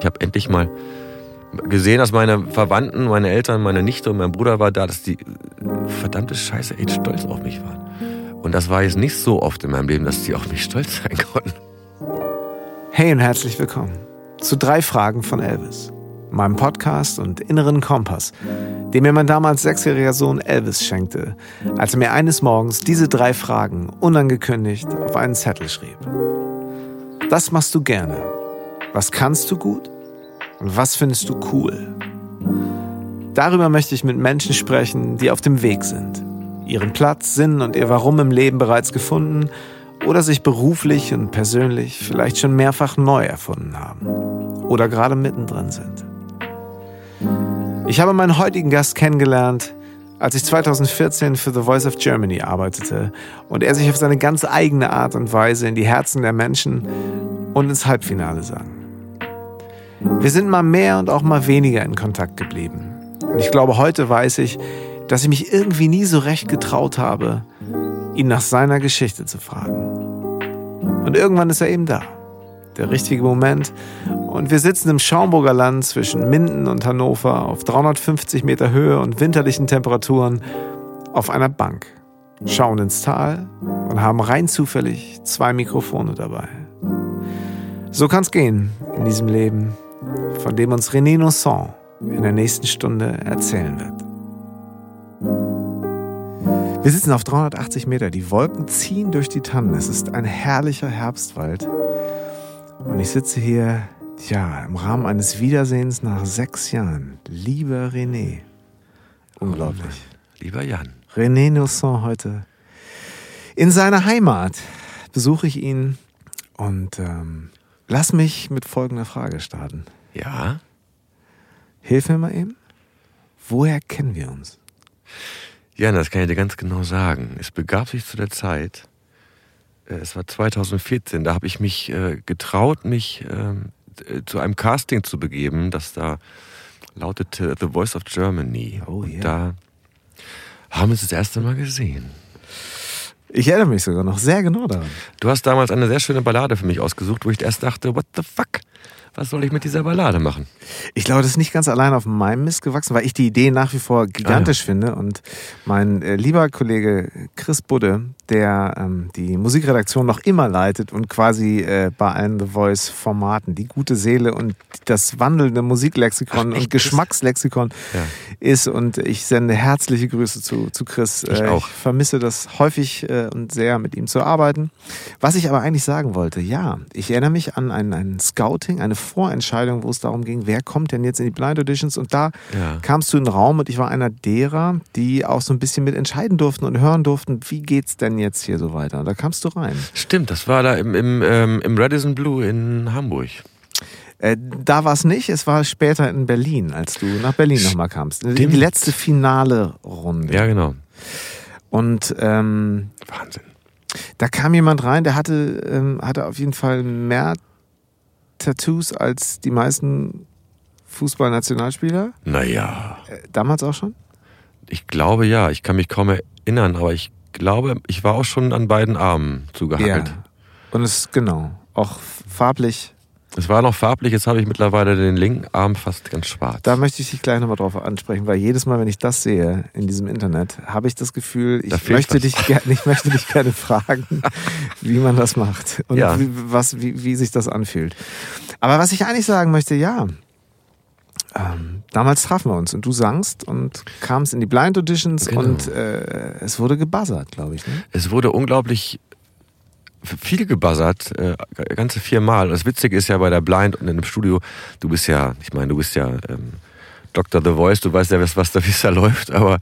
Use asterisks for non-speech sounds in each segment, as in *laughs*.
Ich habe endlich mal gesehen, dass meine Verwandten, meine Eltern, meine Nichte und mein Bruder war da, dass die verdammte Scheiße echt stolz auf mich waren. Und das war jetzt nicht so oft in meinem Leben, dass die auf mich stolz sein konnten. Hey und herzlich willkommen zu drei Fragen von Elvis, meinem Podcast und inneren Kompass, den mir mein damals sechsjähriger Sohn Elvis schenkte, als er mir eines Morgens diese drei Fragen unangekündigt auf einen Zettel schrieb. Was machst du gerne? Was kannst du gut? Und was findest du cool? Darüber möchte ich mit Menschen sprechen, die auf dem Weg sind, ihren Platz, Sinn und ihr Warum im Leben bereits gefunden oder sich beruflich und persönlich vielleicht schon mehrfach neu erfunden haben oder gerade mittendrin sind. Ich habe meinen heutigen Gast kennengelernt, als ich 2014 für The Voice of Germany arbeitete und er sich auf seine ganz eigene Art und Weise in die Herzen der Menschen und ins Halbfinale sang. Wir sind mal mehr und auch mal weniger in Kontakt geblieben. Und ich glaube, heute weiß ich, dass ich mich irgendwie nie so recht getraut habe, ihn nach seiner Geschichte zu fragen. Und irgendwann ist er eben da. Der richtige Moment. Und wir sitzen im Schaumburger Land zwischen Minden und Hannover auf 350 Meter Höhe und winterlichen Temperaturen auf einer Bank, schauen ins Tal und haben rein zufällig zwei Mikrofone dabei. So kann's gehen in diesem Leben, von dem uns René Nosson in der nächsten Stunde erzählen wird. Wir sitzen auf 380 Meter. Die Wolken ziehen durch die Tannen. Es ist ein herrlicher Herbstwald. Und ich sitze hier, ja, im Rahmen eines Wiedersehens nach sechs Jahren. Lieber René. Unglaublich. Oh Lieber Jan. René Nosson heute. In seiner Heimat besuche ich ihn und ähm, lass mich mit folgender Frage starten. Ja? Hilf mir mal eben. Woher kennen wir uns? Ja, das kann ich dir ganz genau sagen. Es begab sich zu der Zeit, äh, es war 2014, da habe ich mich äh, getraut, mich ähm, äh, zu einem Casting zu begeben, das da lautete The Voice of Germany. Oh, Und yeah. da haben wir uns das erste Mal gesehen. Ich erinnere mich sogar noch sehr genau daran. Du hast damals eine sehr schöne Ballade für mich ausgesucht, wo ich erst dachte, what the fuck? Was soll ich mit dieser Ballade machen? Ich glaube, das ist nicht ganz allein auf meinem Mist gewachsen, weil ich die Idee nach wie vor gigantisch finde. Und mein äh, lieber Kollege Chris Budde, der ähm, die Musikredaktion noch immer leitet und quasi äh, bei allen The Voice-Formaten die gute Seele und das wandelnde Musiklexikon Ach, und Geschmackslexikon Ja. ist. Und ich sende herzliche Grüße zu, zu Chris. Ich Äh, auch. ich vermisse das häufig äh, und sehr, mit ihm zu arbeiten. Was ich aber eigentlich sagen wollte, ja, ich erinnere mich an ein, ein Scouting, eine Vorentscheidung, wo es darum ging, wer kommt denn jetzt in die Blind Auditions und da Ja. kamst du in den Raum und ich war einer derer, die auch so ein bisschen mit entscheiden durften und hören durften, wie geht's denn jetzt hier so weiter. Und da kamst du rein. Stimmt, das war da im, im, ähm, im Radisson Blue in Hamburg. Äh, da war es nicht, es war später in Berlin, als du nach Berlin nochmal kamst. Die Stimmt. letzte finale Runde. Ja, genau. Und ähm, Wahnsinn. da kam jemand rein, der hatte, ähm, hatte auf jeden Fall mehr Tattoos als die meisten Fußballnationalspieler. Naja, Äh, damals auch schon? ich glaube ja. Ich kann mich kaum erinnern, aber ich glaube, ich war auch schon an beiden Armen zugehackelt. Und es, genau, auch farblich. Es war noch farblich, jetzt habe ich mittlerweile den linken Arm fast ganz schwarz. Da möchte ich dich gleich nochmal drauf ansprechen, weil jedes Mal, wenn ich das sehe in diesem Internet, habe ich das Gefühl, Da ich fehlt möchte, dich, ger- ich möchte dich gerne *laughs* fragen, wie man das macht und Ja. wie, was, wie, wie sich das anfühlt. Aber was ich eigentlich sagen möchte, ja, ähm, damals trafen wir uns und du sangst und kamst in die Blind Auditions Genau. und äh, es wurde gebuzzert, glaube ich. Ne? Es wurde unglaublich viel gebuzzert, äh, ganze viermal. Und das Witzige ist ja bei der Blind und in dem Studio, du bist ja, ich meine, du bist ja ähm, Dr. The Voice, du weißt ja, was, was da, *laughs* da läuft, aber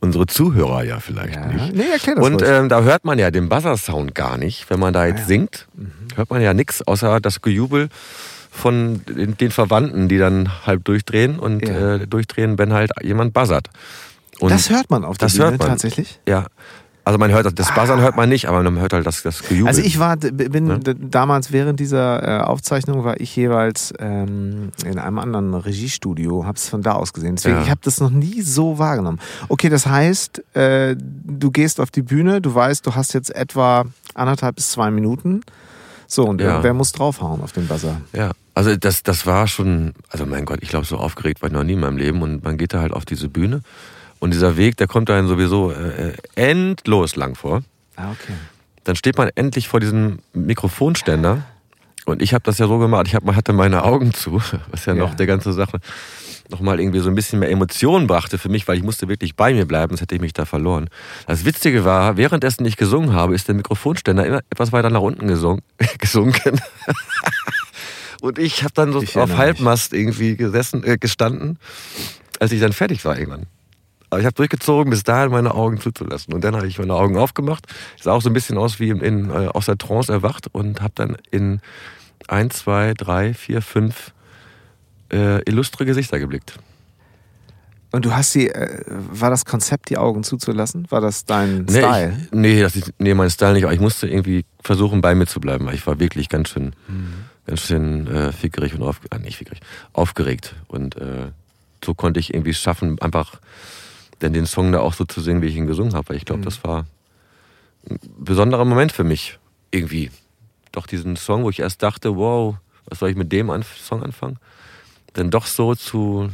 unsere Zuhörer ja vielleicht nicht. Nee, erklär das Und ähm, da hört man ja den Buzzer-Sound gar nicht, wenn man da jetzt ja. singt. Hört man ja nichts, außer das Gejubel von den, Verwandten, die dann halb durchdrehen und Ja. äh, durchdrehen, wenn halt jemand buzzert. Und das hört man auf der das Bühne hört man. tatsächlich. ja. Also man hört das Buzzern hört man nicht, aber man hört halt das, das Gejubel. Also ich war, bin Ne? damals während dieser äh, Aufzeichnung war ich jeweils ähm, in einem anderen Regiestudio, habe es von da aus gesehen. Deswegen, Ja. ich habe das noch nie so wahrgenommen. Okay, das heißt, äh, du gehst auf die Bühne, du weißt, du hast jetzt etwa anderthalb bis zwei Minuten. So, und Ja. wer muss draufhauen auf den Buzzer? Ja, also das, das war schon, also mein Gott, ich glaube, so aufgeregt war ich noch nie in meinem Leben. Und man geht da halt auf diese Bühne. Und dieser Weg, der kommt einem sowieso äh, äh, endlos lang vor. Ah, okay. Dann steht man endlich vor diesem Mikrofonständer. Und ich habe das ja so gemacht, ich hab, hatte meine Augen zu, *laughs* was ja, Ja. noch der ganze Sache nochmal irgendwie so ein bisschen mehr Emotionen brachte für mich, weil ich musste wirklich bei mir bleiben, sonst hätte ich mich da verloren. Das Witzige war, währenddessen ich gesungen habe, ist der Mikrofonständer immer etwas weiter nach unten gesungen, *laughs* gesunken. *laughs* Und ich habe dann so Ich auf Halbmast irgendwie gesessen, äh, gestanden, als ich dann fertig war irgendwann. Aber ich habe durchgezogen, bis dahin meine Augen zuzulassen. Und dann habe ich meine Augen aufgemacht. Sah auch so ein bisschen aus wie in, in, äh, aus der Trance erwacht und habe dann in ein, zwei, drei, vier, fünf äh, illustre Gesichter geblickt. Und du hast sie, äh, war das Konzept, die Augen zuzulassen? War das dein Nee, Style? ich, nee, das ist, nee, mein Style nicht. Aber ich musste irgendwie versuchen, bei mir zu bleiben, weil ich war wirklich ganz schön, Mhm. ganz schön äh, fickerig und auf, äh, nicht fickerig, aufgeregt. Und äh, so konnte ich irgendwie es schaffen, einfach denn den Song da auch so zu singen, wie ich ihn gesungen habe. Weil ich Mhm. glaube, das war ein besonderer Moment für mich. Irgendwie. Doch diesen Song, wo ich erst dachte, wow, was soll ich mit dem an Song anfangen? Dann doch so zu,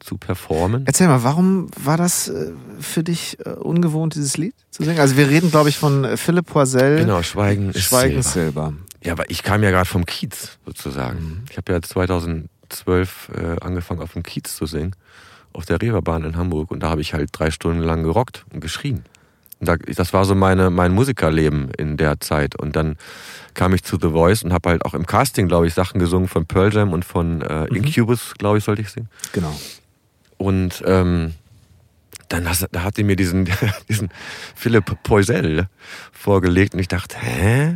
zu performen. Erzähl mal, warum war das äh, für dich äh, ungewohnt, dieses Lied zu singen? Also wir reden, glaube ich, von äh, Philipp Poisel. Genau, Schweigen Schweigen ist Silber. Silber. Ja, aber ich kam ja gerade vom Kiez sozusagen. Mhm. Ich habe ja 2012 äh, angefangen auf dem Kiez zu singen, auf der Reeperbahn in Hamburg und da habe ich halt drei Stunden lang gerockt und geschrien. Das war so meine, mein Musikerleben in der Zeit. Und dann kam ich zu The Voice und habe halt auch im Casting, glaube ich, Sachen gesungen von Pearl Jam und von äh, Mhm. Incubus, glaube ich, sollte ich singen. Genau. Und ähm, dann hast, da hat die mir diesen, *laughs* diesen Philipp Poisel vorgelegt und ich dachte, hä?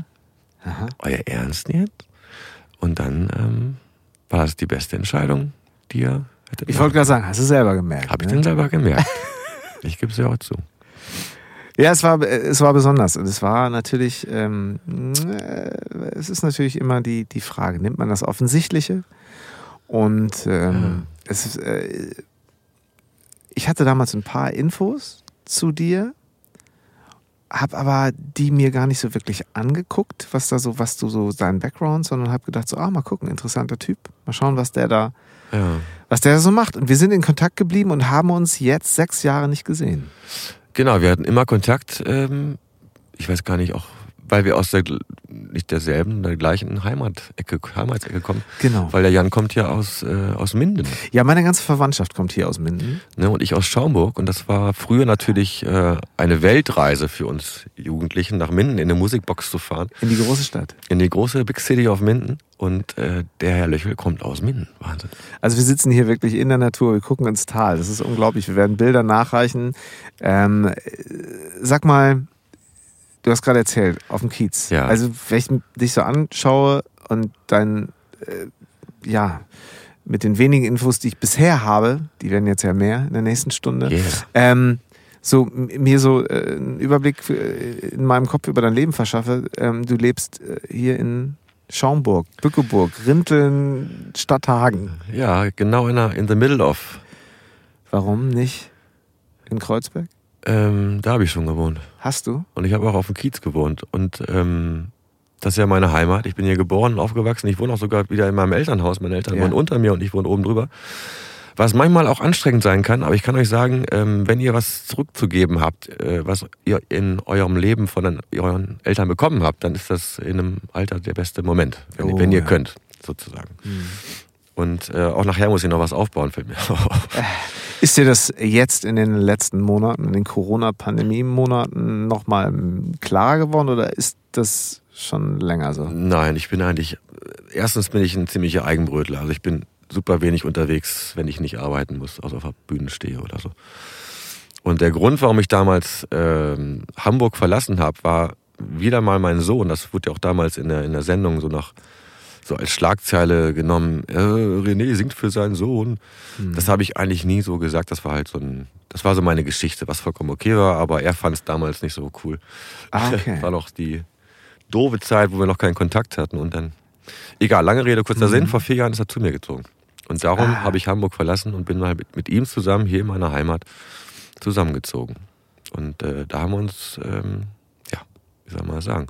Aha. Euer Ernst jetzt? Und dann ähm, war es die beste Entscheidung, die ihr hättet Ich wollte gerade sagen, hast du selber gemerkt. Habe ich ne? selber gemerkt. ich gebe es ja auch zu. Ja, es war, es war besonders. Und es war natürlich, ähm, äh, es ist natürlich immer die, die Frage, nimmt man das Offensichtliche? Und ähm, es ist, äh, ich hatte damals ein paar Infos zu dir, habe aber die mir gar nicht so wirklich angeguckt, was da so, was du so dein Background, sondern habe gedacht so, ah, mal gucken, interessanter Typ, mal schauen, was der da, Ja. was der so macht. Und wir sind in Kontakt geblieben und haben uns jetzt sechs Jahre nicht gesehen. Genau, wir hatten immer Kontakt. Ähm, ich weiß gar nicht, auch weil wir aus der nicht derselben, der gleichen Heimatecke, Heimatsecke kommen. Genau. Weil der Jan kommt ja aus, äh, aus Minden. Ja, meine ganze Verwandtschaft kommt hier aus Minden. Ne, und ich aus Schaumburg. Und das war früher natürlich äh, eine Weltreise für uns Jugendlichen, nach Minden in eine Musikbox zu fahren. In die große Stadt. In die große Big City of Minden. Und äh, der Herr Löchel kommt aus Minden. Wahnsinn. Also wir sitzen hier wirklich in der Natur, wir gucken ins Tal. Das ist unglaublich. Wir werden Bilder nachreichen. Ähm, äh, sag mal, du hast gerade erzählt, auf dem Kiez. Ja. Also wenn ich dich so anschaue und dein, äh, ja, mit den wenigen Infos, die ich bisher habe, die werden jetzt ja mehr in der nächsten Stunde, Yeah. ähm, so mir so äh, einen Überblick für, äh, in meinem Kopf über dein Leben verschaffe. Ähm, du lebst äh, hier in Schaumburg, Bückeburg, Rinteln, Stadthagen. Ja, genau in, der, in the middle of. Warum nicht in Kreuzberg? Ähm, da habe ich schon gewohnt. Hast du? Und ich habe auch auf dem Kiez gewohnt. Und ähm, das ist ja meine Heimat. Ich bin hier geboren und aufgewachsen. Ich wohne auch sogar wieder in meinem Elternhaus. Meine Eltern Ja. wohnen unter mir und ich wohne oben drüber. Was manchmal auch anstrengend sein kann, aber ich kann euch sagen, ähm, wenn ihr was zurückzugeben habt, äh, was ihr in eurem Leben von den, euren Eltern bekommen habt, dann ist das in einem Alter der beste Moment, wenn, Oh, wenn ihr ja. könnt, sozusagen. Und äh, auch nachher muss ich noch was aufbauen, fällt mir *laughs* auf. Ist dir das jetzt in den letzten Monaten, in den Corona-Pandemie-Monaten nochmal klar geworden oder ist das schon länger so? Nein, ich bin eigentlich, erstens bin ich ein ziemlicher Eigenbrötler. Also ich bin super wenig unterwegs, wenn ich nicht arbeiten muss, also auf der Bühne stehe oder so. Und der Grund, warum ich damals ähm, Hamburg verlassen habe, war wieder mal mein Sohn. Das wurde ja auch damals in der, in der Sendung so nach so als Schlagzeile genommen. Äh, René singt für seinen Sohn. Das habe ich eigentlich nie so gesagt. Das war halt so ein, das war so meine Geschichte, was vollkommen okay war. Aber er fand es damals nicht so cool. Ah, *laughs* okay. war noch die doofe Zeit, wo wir noch keinen Kontakt hatten. Und dann, egal, lange Rede, kurzer Sinn, vor vier Jahren ist er zu mir gezogen. Und darum Ah. habe ich Hamburg verlassen und bin mal mit, mit ihm zusammen hier in meiner Heimat zusammengezogen. Und äh, da haben wir uns, ähm, ja, wie soll man sagen,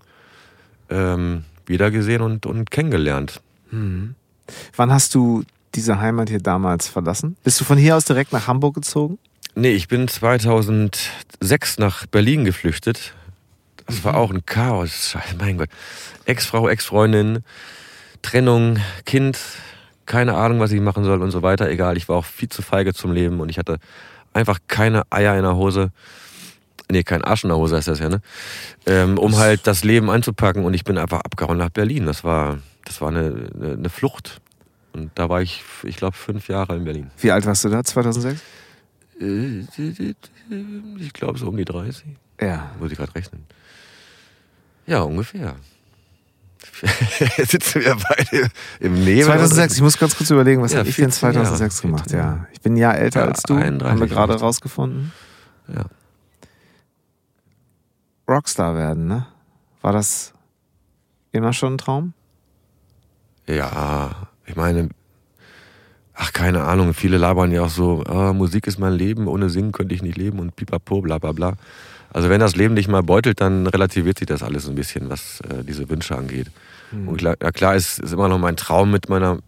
ähm, wiedergesehen und, und kennengelernt. Mhm. Wann hast du diese Heimat hier damals verlassen? Bist du von hier aus direkt nach Hamburg gezogen? Nee, ich bin 2006 nach Berlin geflüchtet. Das war auch ein Chaos. Scheiße, mein Gott. Ex-Frau, Ex-Freundin, Trennung, Kind, keine Ahnung, was ich machen soll und so weiter. Egal, ich war auch viel zu feige zum Leben und ich hatte einfach keine Eier in der Hose. Nee, kein Arsch in der Hose heißt das ja, ne? Ähm, um halt das Leben anzupacken und ich bin einfach abgehauen nach Berlin. Das war, das war eine, eine, Flucht. Und da war ich, ich glaube, fünf Jahre in Berlin. Wie alt warst du da, 2006? Äh, Ich glaube, so um die 30. Ja. Muss ich gerade rechnen. Ja, ungefähr. Jetzt *laughs* sitzen wir beide im Nebel. 2006, ich muss ganz kurz überlegen, was Ja, habe ich denn 14 Jahre. 2006 gemacht? Ja, ich bin ein Jahr älter Ja, als du, 31 haben wir gerade rausgefunden. Ja. Rockstar werden, ne? War das immer schon ein Traum? Ja, ich meine, ach, keine Ahnung, viele labern ja auch so, ah, Musik ist mein Leben, ohne Singen könnte ich nicht leben und pipapo, bla bla bla. Also wenn das Leben dich mal beutelt, dann relativiert sich das alles ein bisschen, was äh, diese Wünsche angeht. Und klar, ja, klar ist, ist immer noch mein Traum mit meiner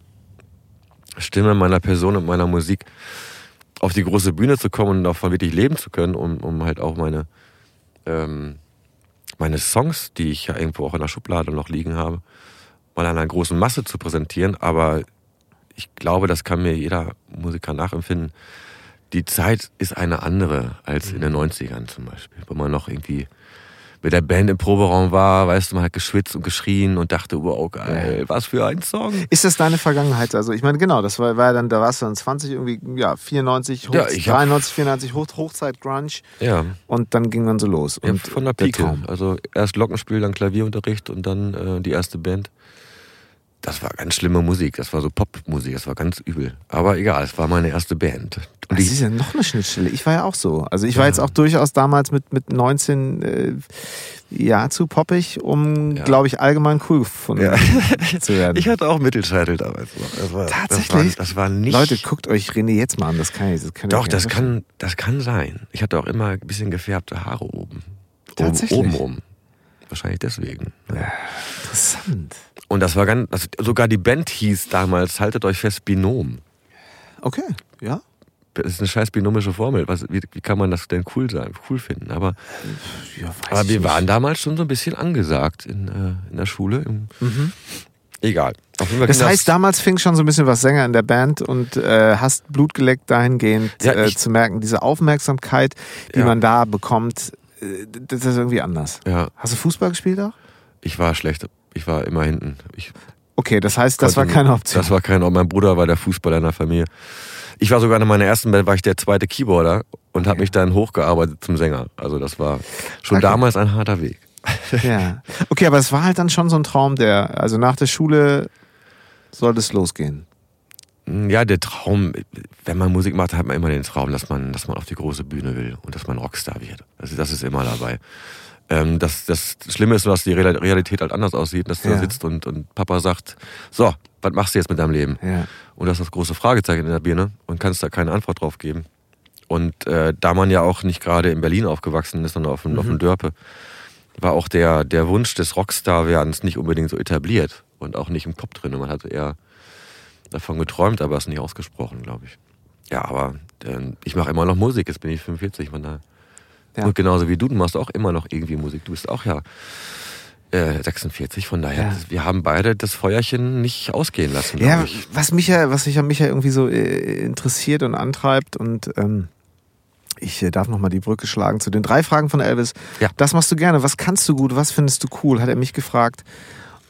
Stimme, meiner Person und meiner Musik auf die große Bühne zu kommen und davon wirklich leben zu können, um, um halt auch meine, ähm, meine Songs, die ich ja irgendwo auch in der Schublade noch liegen habe, mal einer großen Masse zu präsentieren. Aber ich glaube, das kann mir jeder Musiker nachempfinden. Die Zeit ist eine andere als in den 90ern zum Beispiel, wo man noch irgendwie mit der Band im Proberaum war, weißt du, man hat geschwitzt und geschrien und dachte, wow, geil, was für ein Song. Ist das deine Vergangenheit? Also ich meine, genau, das war, war ja dann, da warst du dann 20, irgendwie, ja, 94, Hoch, Ja, ich hab- 93, 94, Hoch, Hochzeit, Grunge Ja, und dann ging dann so los. ja Und von der der Pike. Also erst Glockenspiel, dann Klavierunterricht und dann äh, die erste Band. Das war ganz schlimme Musik, das war so Popmusik, das war ganz übel. Aber egal, es war meine erste Band. Und Das ist ja noch eine Schnittstelle. Ich war ja auch so. Also ich war jetzt auch durchaus damals mit, mit 19 äh, ja zu poppig, um, Ja. glaube ich, allgemein cool gefunden Ja. *laughs* zu werden. ich hatte auch Mittelscheitel damals. Das war, Tatsächlich? Das war, das war nicht. Leute, guckt euch René jetzt mal an. Das kann ich. Das kann Doch, das kann, das kann sein. Ich hatte auch immer ein bisschen gefärbte Haare oben. Tatsächlich? Oben, oben. Wahrscheinlich deswegen. Interessant. Und das war ganz, das, sogar die Band hieß damals, haltet euch fest, Binom. Okay, ja. Das ist eine scheiß binomische Formel. Was, wie, wie kann man das denn cool sein, cool finden? Aber, ja weiß aber wir nicht. waren damals schon so ein bisschen angesagt in, äh, in der Schule. Im, Egal. Mhm. Das ging heißt, damals fing schon so ein bisschen was Sänger in der Band und äh, hast Blut geleckt dahingehend Ja, äh, zu merken, diese Aufmerksamkeit, die Ja. man da bekommt, äh, das ist irgendwie anders. ja, Hast du Fußball gespielt auch? ich war schlecht. Ich war immer hinten. Ich Okay, das heißt, das war keine Option. Das war keine Option. Mein Bruder war der Fußballer in der Familie. Ich war sogar in meiner ersten Band, war ich der zweite Keyboarder und habe mich dann hochgearbeitet zum Sänger. Also das war schon Okay. damals ein harter Weg. Ja. Okay, aber es war halt dann schon so ein Traum, der, also nach der Schule sollte es losgehen. Ja, der Traum, wenn man Musik macht, hat man immer den Traum, dass man, dass man auf die große Bühne will und dass man Rockstar wird. Also das ist immer dabei. Ähm, das, das Schlimme ist nur, dass die Real- Realität halt anders aussieht, dass du Ja. da sitzt und, und Papa sagt, so, was machst du jetzt mit deinem Leben? Ja. Und das ist das große Fragezeichen in der Birne und kannst da keine Antwort drauf geben. Und äh, da man ja auch nicht gerade in Berlin aufgewachsen ist, sondern auf dem, auf dem Dörpe, war auch der, der Wunsch des Rockstar-Werdens nicht unbedingt so etabliert und auch nicht im Kopf drin. Man hatte eher davon geträumt, aber es nicht ausgesprochen, glaube ich. Ja, aber äh, ich mache immer noch Musik, jetzt bin ich 45, von daher. Ja. Und genauso wie du, du machst auch immer noch irgendwie Musik. Du bist auch ja äh, 46, von daher, Ja. wir haben beide das Feuerchen nicht ausgehen lassen, Ja, was mich ja, was mich ja, mich ja irgendwie so äh, interessiert und antreibt und ähm, ich äh, darf nochmal die Brücke schlagen zu den drei Fragen von Elvis. Ja. Das machst du gerne. Was kannst du gut? Was findest du cool? Hat er mich gefragt.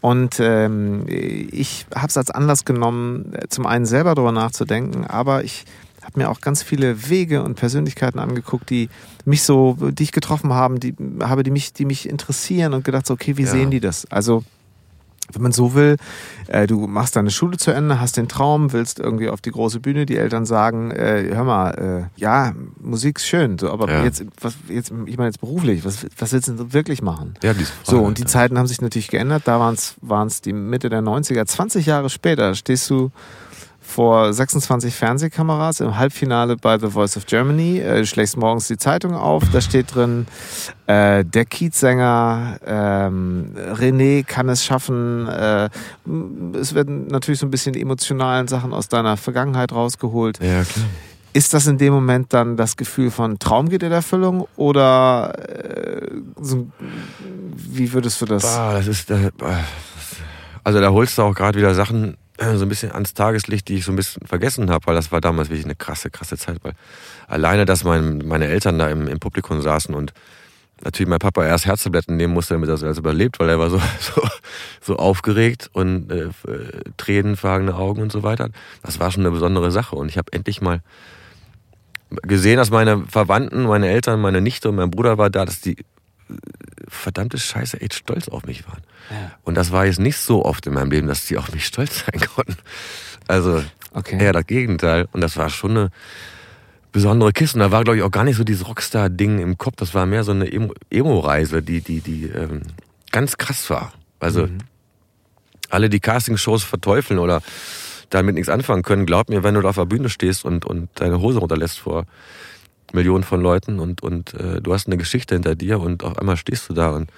Und ähm, ich habe es als Anlass genommen, äh, zum einen selber darüber nachzudenken, aber ich habe mir auch ganz viele Wege und Persönlichkeiten angeguckt, die mich so, die ich getroffen haben, die habe, die mich, die mich interessieren und gedacht, so, okay, wie Ja. sehen die das? Also wenn man so will, äh, du machst deine Schule zu Ende, hast den Traum, willst irgendwie auf die große Bühne, die Eltern sagen, äh, hör mal, äh, ja, Musik ist schön, so, aber Ja. jetzt, was, jetzt, ich meine jetzt beruflich, was, was willst du denn wirklich machen? Ja, diese Frage, So, und die ja. Zeiten haben sich natürlich geändert, da waren es die Mitte der 90er, 20 Jahre später stehst du vor 26 Fernsehkameras im Halbfinale bei The Voice of Germany. Äh, du schlägst morgens die Zeitung auf, da steht drin, äh, der Kiezsänger ähm, René kann es schaffen. Äh, es werden natürlich so ein bisschen die emotionalen Sachen aus deiner Vergangenheit rausgeholt. Ja, klar. Ist das in dem Moment dann das Gefühl von Traum geht in Erfüllung oder äh, so, wie würdest du das? Bah, das ist, äh, also da holst du auch gerade wieder Sachen äh, so ein bisschen ans Tageslicht, die ich so ein bisschen vergessen habe, weil das war damals wirklich eine krasse, krasse Zeit. Weil alleine, dass mein, meine Eltern da im, im Publikum saßen und natürlich mein Papa erst Herztabletten nehmen musste, damit er das überlebt, weil er war so, *laughs* so, so aufgeregt und äh, tränenfragende Augen und so weiter. Das war schon eine besondere Sache und ich habe endlich mal gesehen, dass meine Verwandten, meine Eltern, meine Nichte und mein Bruder war da, dass die äh, verdammte Scheiße echt stolz auf mich waren. Ja. Und das war jetzt nicht so oft in meinem Leben, dass die auf mich stolz sein konnten. Also okay. eher das Gegenteil. Und das war schon eine besondere Kiste. Und da war, glaube ich, auch gar nicht so dieses Rockstar-Ding im Kopf. Das war mehr so eine Emo-Reise, die, die, die ähm, ganz krass war. Also mhm. alle, die Castingshows verteufeln oder damit nichts anfangen können, glaub mir, wenn du da auf der Bühne stehst und, und deine Hose runterlässt vor Millionen von Leuten und, und äh, du hast eine Geschichte hinter dir und auf einmal stehst du da und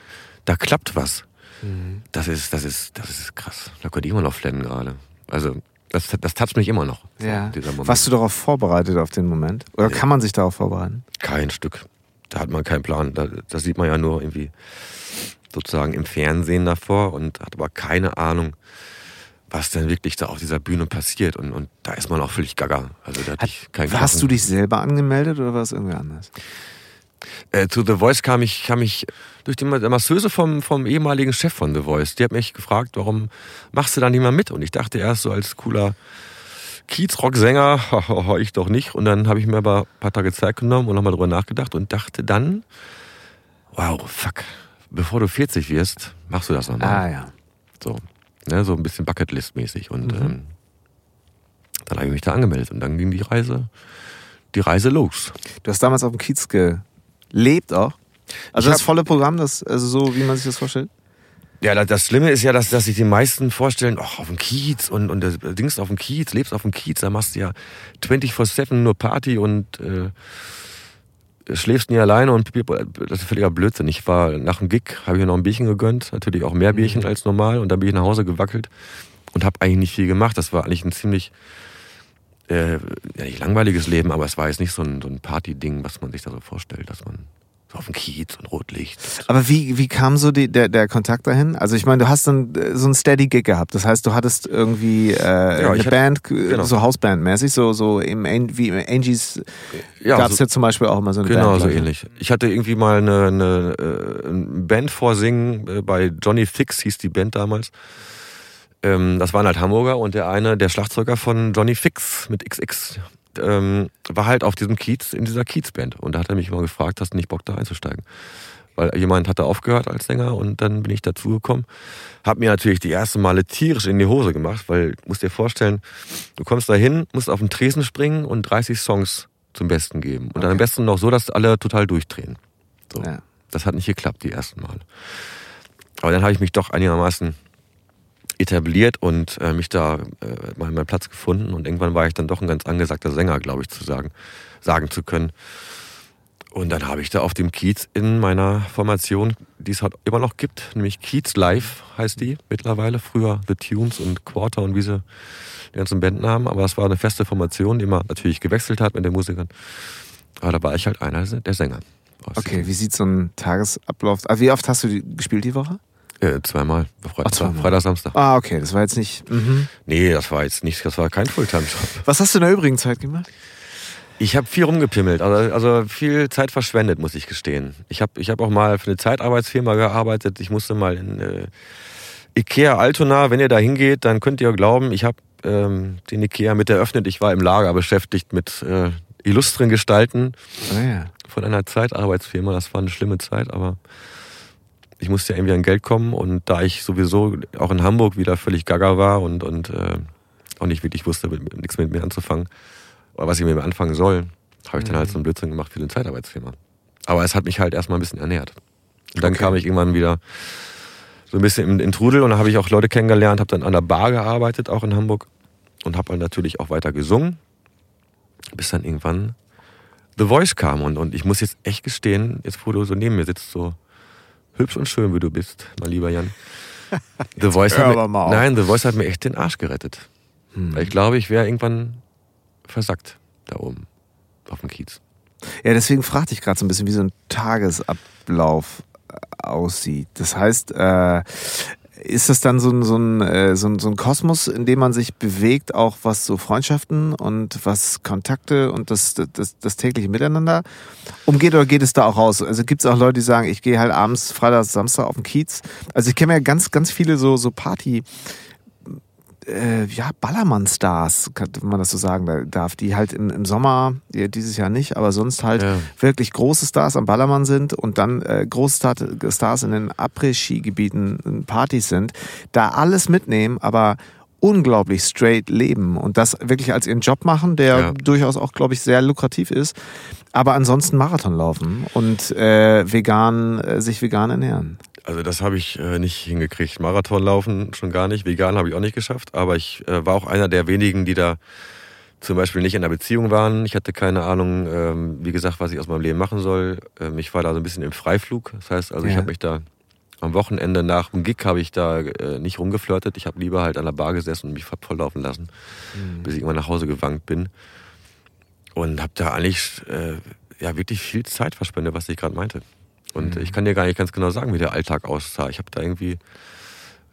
da klappt was. Mhm. Das ist, das ist, das ist krass. Da könnte ich immer noch flennen gerade. Also, das, das toucht mich immer noch. Ja. Warst du darauf vorbereitet auf den Moment? Oder ja. kann man sich darauf vorbereiten? Kein Stück. Da hat man keinen Plan. Da, das sieht man ja nur irgendwie sozusagen im Fernsehen davor und hat aber keine Ahnung, was denn wirklich da auf dieser Bühne passiert. Und, und da ist man auch völlig gaga. Also da Hat, ich kein Hast du dich selber angemeldet oder war es irgendwie anders? Äh, zu The Voice kam ich, kam ich durch die Masseuse vom, vom ehemaligen Chef von The Voice. Die hat mich gefragt, warum machst du da nicht mal mit? Und ich dachte erst so als cooler Kiezrock-Sänger, *laughs* ich doch nicht. Und dann habe ich mir aber ein paar Tage Zeit genommen und nochmal drüber nachgedacht und dachte dann, wow, fuck, bevor du 40 wirst, machst du das nochmal. Ah ja. So. Ne, so ein bisschen Bucketlist-mäßig. Und mhm. ähm, dann habe ich mich da angemeldet und dann ging die Reise, die Reise los. Du hast damals auf dem Kiez gelebt auch? Also ich das volle Programm, das, also so wie man sich das vorstellt? Ja, das Schlimme ist ja, dass, dass sich die meisten vorstellen, ach, auf dem Kiez und, und du Dings auf dem Kiez, lebst auf dem Kiez, da machst du ja 24-7 nur Party und äh, schläfst nie alleine und das ist völliger Blödsinn. Ich war nach dem Gig, habe ich mir noch ein Bierchen gegönnt, natürlich auch mehr Bierchen mhm. als normal und dann bin ich nach Hause gewackelt und habe eigentlich nicht viel gemacht. Das war eigentlich ein ziemlich äh, ja nicht langweiliges Leben, aber es war jetzt nicht so ein, so ein Party-Ding, was man sich da so vorstellt, dass man so auf dem Kiez und Rotlicht. Aber wie, wie kam so die, der, der Kontakt dahin? Also ich meine, du hast dann äh, so ein Steady Gig gehabt. Das heißt, du hattest irgendwie äh, ja, eine hatte, Band, genau. so Hausband-mäßig, so, so im, wie im Angies ja, gab es so, ja zum Beispiel auch immer so eine genau, Band. Genau, so ähnlich. Ich hatte irgendwie mal eine, eine, äh, eine Band vorsingen, äh, bei Johnny Fix hieß die Band damals. Ähm, das waren halt Hamburger und der eine, der Schlagzeuger von Johnny Fix mit XX, ähm, war halt auf diesem Kiez, in dieser Kiezband. Und da hat er mich mal gefragt, hast du nicht Bock da einzusteigen? Weil jemand hatte aufgehört als Sänger und dann bin ich dazugekommen. Hab mir natürlich die ersten Male tierisch in die Hose gemacht, weil du musst dir vorstellen, du kommst da hin, musst auf den Tresen springen und 30 Songs zum Besten geben. Und okay. dann am besten noch so, dass alle total durchdrehen. So. Ja. Das hat nicht geklappt, die ersten Male. Aber dann habe ich mich doch einigermaßen etabliert und äh, mich da äh, mal meinen Platz gefunden. Und irgendwann war ich dann doch ein ganz angesagter Sänger, glaube ich, zu sagen, sagen zu können. Und dann habe ich da auf dem Kiez in meiner Formation, die es halt immer noch gibt, nämlich Kiez Live heißt die mittlerweile. Früher The Tunes und Quarter und wie sie die ganzen Bandnamen. Aber es war eine feste Formation, die immer natürlich gewechselt hat mit den Musikern. Aber da war ich halt einer der Sänger. Okay, wie sieht so ein Tagesablauf? Also wie oft hast du gespielt die Woche? Äh, zweimal. Freitag, Ach, zweimal. Freitag, Samstag. Ah, okay. Das war jetzt nicht. Mhm. Nee, das war jetzt nicht, das war kein Fulltime-Job. Was hast du in der übrigen Zeit gemacht? Ich habe viel rumgepimmelt, also, also viel Zeit verschwendet, muss ich gestehen. Ich habe ich hab auch mal für eine Zeitarbeitsfirma gearbeitet. Ich musste mal in äh, Ikea Altona, wenn ihr da hingeht, dann könnt ihr glauben, ich habe ähm, den Ikea mit eröffnet. Ich war im Lager beschäftigt mit äh, illustren Gestalten oh ja. von einer Zeitarbeitsfirma. Das war eine schlimme Zeit, aber ich musste ja irgendwie an Geld kommen und da ich sowieso auch in Hamburg wieder völlig gaga war und, und äh, auch nicht wirklich wusste, mit, nichts mit mir anzufangen oder was ich mit mir anfangen soll, habe ich dann halt so einen Blödsinn gemacht für den Zeitarbeitsfirma. Aber es hat mich halt erstmal ein bisschen ernährt. Und dann okay. kam ich irgendwann wieder so ein bisschen in, in Trudel und da habe ich auch Leute kennengelernt, habe dann an der Bar gearbeitet, auch in Hamburg. und habe dann natürlich auch weiter gesungen, bis dann irgendwann The Voice kam. Und, und ich muss jetzt echt gestehen, jetzt wo du so neben mir sitzt, so hübsch und schön wie du bist, mein lieber Jan. The *laughs* Voice hat mir, nein, The Voice hat mir echt den Arsch gerettet. Hm. Weil ich glaube, ich wäre irgendwann versackt da oben auf dem Kiez. Ja, deswegen fragte ich gerade so ein bisschen, wie so ein Tagesablauf aussieht. Das heißt, äh, ist das dann so ein, so, ein, äh, so, ein, so ein Kosmos, in dem man sich bewegt, auch was so Freundschaften und was Kontakte und das, das, das tägliche Miteinander umgeht oder geht es da auch raus? Also gibt es auch Leute, die sagen, ich gehe halt abends, Freitag, Samstag auf den Kiez. Also ich kenne ja ganz, ganz viele so, so Party- äh, ja, Ballermann-Stars, kann man das so sagen darf, die halt im, im Sommer, ja, dieses Jahr nicht, aber sonst halt ja. wirklich große Stars am Ballermann sind und dann äh, große Stars in den Après-Ski-Gebieten Partys sind, da alles mitnehmen, aber unglaublich straight leben und das wirklich als ihren Job machen, der ja. durchaus auch, glaube ich, sehr lukrativ ist, aber ansonsten Marathon laufen und äh, vegan, äh, sich vegan ernähren. Also das habe ich äh, nicht hingekriegt. Marathon laufen schon gar nicht. Vegan habe ich auch nicht geschafft. Aber ich äh, war auch einer der wenigen, die da zum Beispiel nicht in einer Beziehung waren. Ich hatte keine Ahnung, ähm, wie gesagt, was ich aus meinem Leben machen soll. Ähm, ich war da so ein bisschen im Freiflug. Das heißt, also ja. ich habe mich da am Wochenende nach dem Gig habe ich da äh, nicht rumgeflirtet. Ich habe lieber halt an der Bar gesessen und mich volllaufen lassen, mhm. bis ich immer nach Hause gewankt bin. Und habe da eigentlich äh, ja wirklich viel Zeit verschwendet, was ich gerade meinte. Und mhm. ich kann dir gar nicht ganz genau sagen, wie der Alltag aussah. Ich habe da irgendwie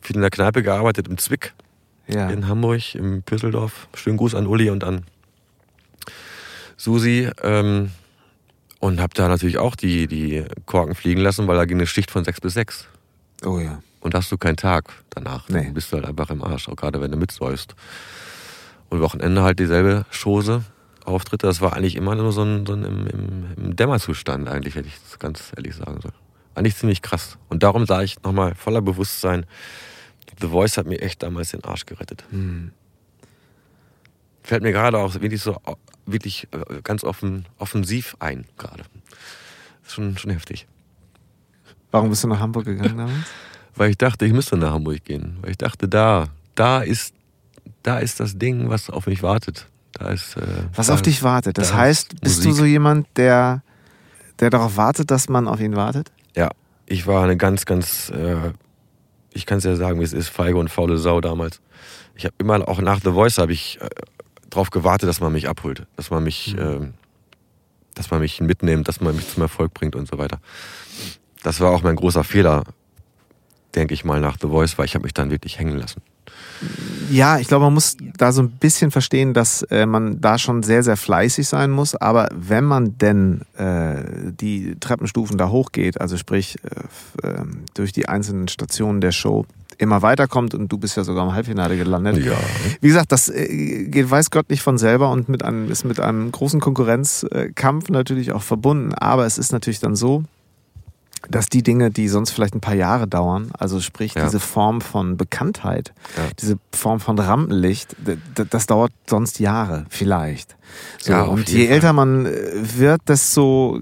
viel in der Kneipe gearbeitet, im Zwick ja. in Hamburg, im Püsseldorf. Schönen Gruß an Uli und an Susi. Ähm, und habe da natürlich auch die, die Korken fliegen lassen, weil da ging eine Schicht von sechs bis sechs. Oh ja. Und hast du keinen Tag danach. Nee. Dann bist du halt einfach im Arsch, auch gerade wenn du mitsäufst. Und Wochenende halt dieselbe Chose. Auftritte, das war eigentlich immer nur so ein, so ein im, im, im, Dämmerzustand, eigentlich, hätte ich das ganz ehrlich sagen soll. Eigentlich ziemlich krass. Und darum sah ich nochmal voller Bewusstsein, The Voice hat mir echt damals den Arsch gerettet. Hm. Fällt mir gerade auch wirklich so wirklich äh, ganz offen, offensiv ein, gerade. Ist schon, schon heftig. Warum bist du nach Hamburg gegangen damals? *laughs* Weil ich dachte, ich müsste nach Hamburg gehen. Weil ich dachte, da, da ist, da ist das Ding, was auf mich wartet. Da ist, äh, Was da, auf dich wartet. Das heißt, bist Musik. du so jemand, der, der darauf wartet, dass man auf ihn wartet? Ja, ich war eine ganz, ganz, äh, ich kann es ja sagen, wie es ist, feige und faule Sau damals. Ich habe immer, auch nach The Voice habe ich äh, darauf gewartet, dass man mich abholt, dass man mich, mhm. äh, dass man mich mitnimmt, dass man mich zum Erfolg bringt und so weiter. Das war auch mein großer Fehler, denke ich mal, nach The Voice, weil ich habe mich dann wirklich hängen lassen. Ja, ich glaube, man muss da so ein bisschen verstehen, dass äh, man da schon sehr, sehr fleißig sein muss. Aber wenn man denn äh, die Treppenstufen da hochgeht, also sprich äh, ähm, durch die einzelnen Stationen der Show, immer weiterkommt und du bist ja sogar im Halbfinale gelandet. Ja. Wie gesagt, das äh, geht weiß Gott nicht von selber und mit einem, ist mit einem großen Konkurrenzkampf natürlich auch verbunden. Aber es ist natürlich dann so, dass die Dinge, die sonst vielleicht ein paar Jahre dauern, also sprich ja. diese Form von Bekanntheit, ja. diese Form von Rampenlicht, das dauert sonst Jahre vielleicht. So, ja, und je Fall. älter man äh, wird, desto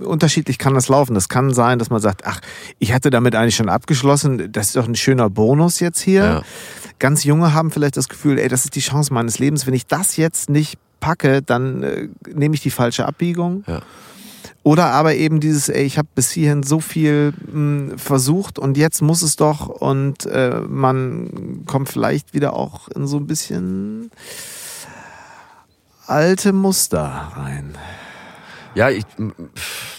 unterschiedlich kann das laufen. Das kann sein, dass man sagt, ach, ich hatte damit eigentlich schon abgeschlossen, das ist doch ein schöner Bonus jetzt hier. Ganz junge haben vielleicht das Gefühl, ey, das ist die Chance meines Lebens. Wenn ich das jetzt nicht packe, dann äh, nehme ich die falsche Abbiegung. Ja. Oder aber eben dieses, ey, ich habe bis hierhin so viel mh, hm, versucht und jetzt muss es doch und äh, man kommt vielleicht wieder auch in so ein bisschen alte Muster rein. Ja, ich,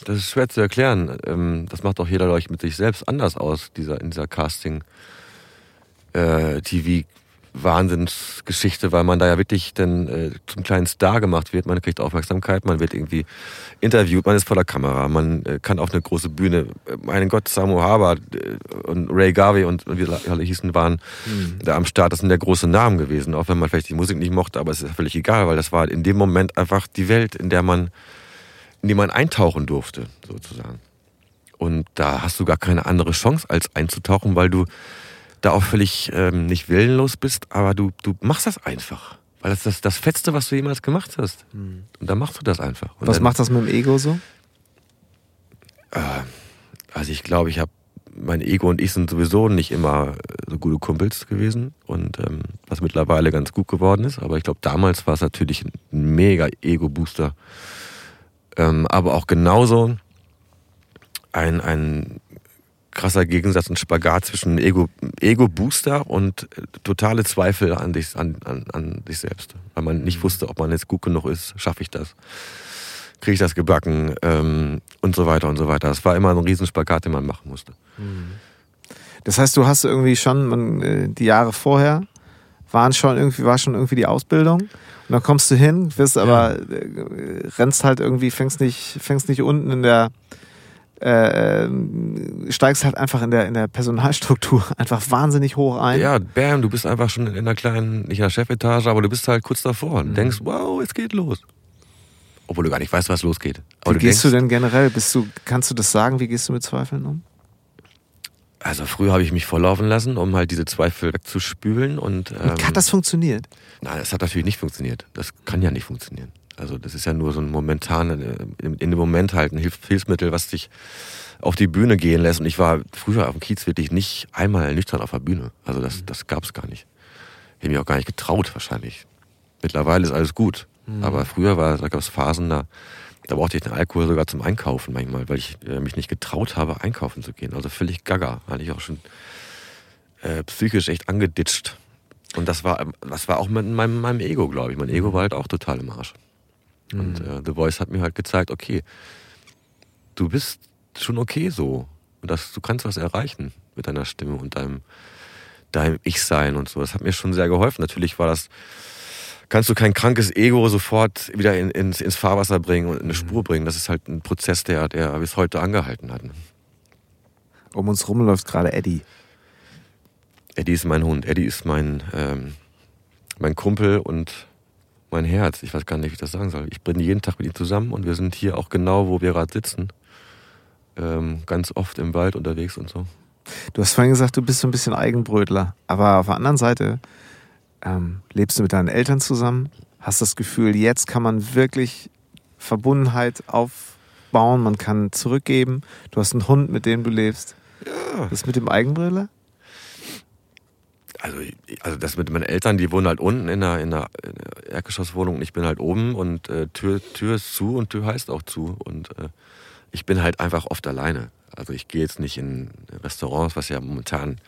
das ist schwer zu erklären. Ähm, das macht auch jeder, glaube mit sich selbst anders aus, dieser, in dieser Casting-TV. Wahnsinnsgeschichte, weil man da ja wirklich dann äh, zum kleinen Star gemacht wird. Man kriegt Aufmerksamkeit, man wird irgendwie interviewt, man ist vor der Kamera, man äh, kann auf eine große Bühne. Äh, mein Gott, Samu Haber äh, und Ray Garvey und, und wie alle hießen, waren mhm. da am Start. Das sind ja große Namen gewesen, auch wenn man vielleicht die Musik nicht mochte, aber es ist völlig egal, weil das war in dem Moment einfach die Welt, in der man, in die man eintauchen durfte, sozusagen. Und da hast du gar keine andere Chance, als einzutauchen, weil du da auch völlig ähm, nicht willenlos bist, aber du, du machst das einfach. Weil das ist das, das Fetzte, was du jemals gemacht hast. Mhm. Und dann machst du das einfach. Und was dann, macht das mit dem Ego so? Äh, also ich glaube, ich habe mein Ego und ich sind sowieso nicht immer so gute Kumpels gewesen und ähm, was mittlerweile ganz gut geworden ist. Aber ich glaube, damals war es natürlich ein mega Ego-Booster. Ähm, aber auch genauso ein, ein krasser Gegensatz und Spagat zwischen Ego, Ego-Booster und äh, totale Zweifel an dich, an, an, an dich selbst. Weil man nicht wusste, ob man jetzt gut genug ist, schaffe ich das, kriege ich das gebacken ähm, und so weiter und so weiter. Das war immer ein Riesenspagat, den man machen musste. Mhm. Das heißt, du hast irgendwie schon man, äh, die Jahre vorher waren schon irgendwie, war schon irgendwie die Ausbildung. Und dann kommst du hin, wirst aber, ja. äh, rennst halt irgendwie, fängst nicht, fängst nicht unten in der, äh, ähm, steigst halt einfach in der, in der Personalstruktur *laughs* einfach wahnsinnig hoch ein. Ja, bam, du bist einfach schon in einer kleinen, nicht in der Chefetage, aber du bist halt kurz davor und mhm. denkst, wow, es geht los. Obwohl du gar nicht weißt, was losgeht. Aber wie du gehst denkst, du denn generell? Bist du, kannst du das sagen? Wie gehst du mit Zweifeln um? Also früher habe ich mich volllaufen lassen, um halt diese Zweifel wegzuspülen und. Ähm, hat das funktioniert? Nein, das hat natürlich nicht funktioniert. Das kann ja nicht funktionieren. Also das ist ja nur so ein momentan, in dem Moment halt ein Hilfsmittel, was dich auf die Bühne gehen lässt. Und ich war früher auf dem Kiez wirklich nicht einmal nüchtern auf der Bühne. Also das, das gab es gar nicht. Ich hätte mich auch gar nicht getraut wahrscheinlich. Mittlerweile ist alles gut. Mhm. Aber früher war, da gab es Phasen, da, da brauchte ich den Alkohol sogar zum Einkaufen manchmal, weil ich äh, mich nicht getraut habe, einkaufen zu gehen. Also völlig gaga. Eigentlich auch schon äh, psychisch echt angeditscht. Und das war, das war auch mit meinem, meinem Ego, glaube ich. Mein Ego mhm. war halt auch total im Arsch. Mhm. Und äh, The Voice hat mir halt gezeigt, okay, du bist schon okay so. Und das, du kannst was erreichen mit deiner Stimme und deinem, deinem Ich-Sein und so. Das hat mir schon sehr geholfen. Natürlich war das, kannst du kein krankes Ego sofort wieder in, ins, ins Fahrwasser bringen und in eine mhm. Spur bringen. Das ist halt ein Prozess, der, der bis heute angehalten hat. Um uns rum läuft gerade Eddie. Eddie ist mein Hund. Eddie ist mein, ähm, mein Kumpel und mein Herz. Ich weiß gar nicht, wie ich das sagen soll. Ich bin jeden Tag mit ihm zusammen und wir sind hier auch genau, wo wir gerade sitzen. Ähm, ganz oft im Wald unterwegs und so. Du hast vorhin gesagt, du bist so ein bisschen Eigenbrötler. Aber auf der anderen Seite ähm, lebst du mit deinen Eltern zusammen, hast das Gefühl, jetzt kann man wirklich Verbundenheit aufbauen, man kann zurückgeben. Du hast einen Hund, mit dem du lebst. Ja. Das mit dem Eigenbrüller? Also, also das mit meinen Eltern, die wohnen halt unten in einer, in einer Erdgeschosswohnung und ich bin halt oben und äh, Tür, Tür ist zu und Tür heißt auch zu und äh, ich bin halt einfach oft alleine. Also ich gehe jetzt nicht in Restaurants, was ja momentan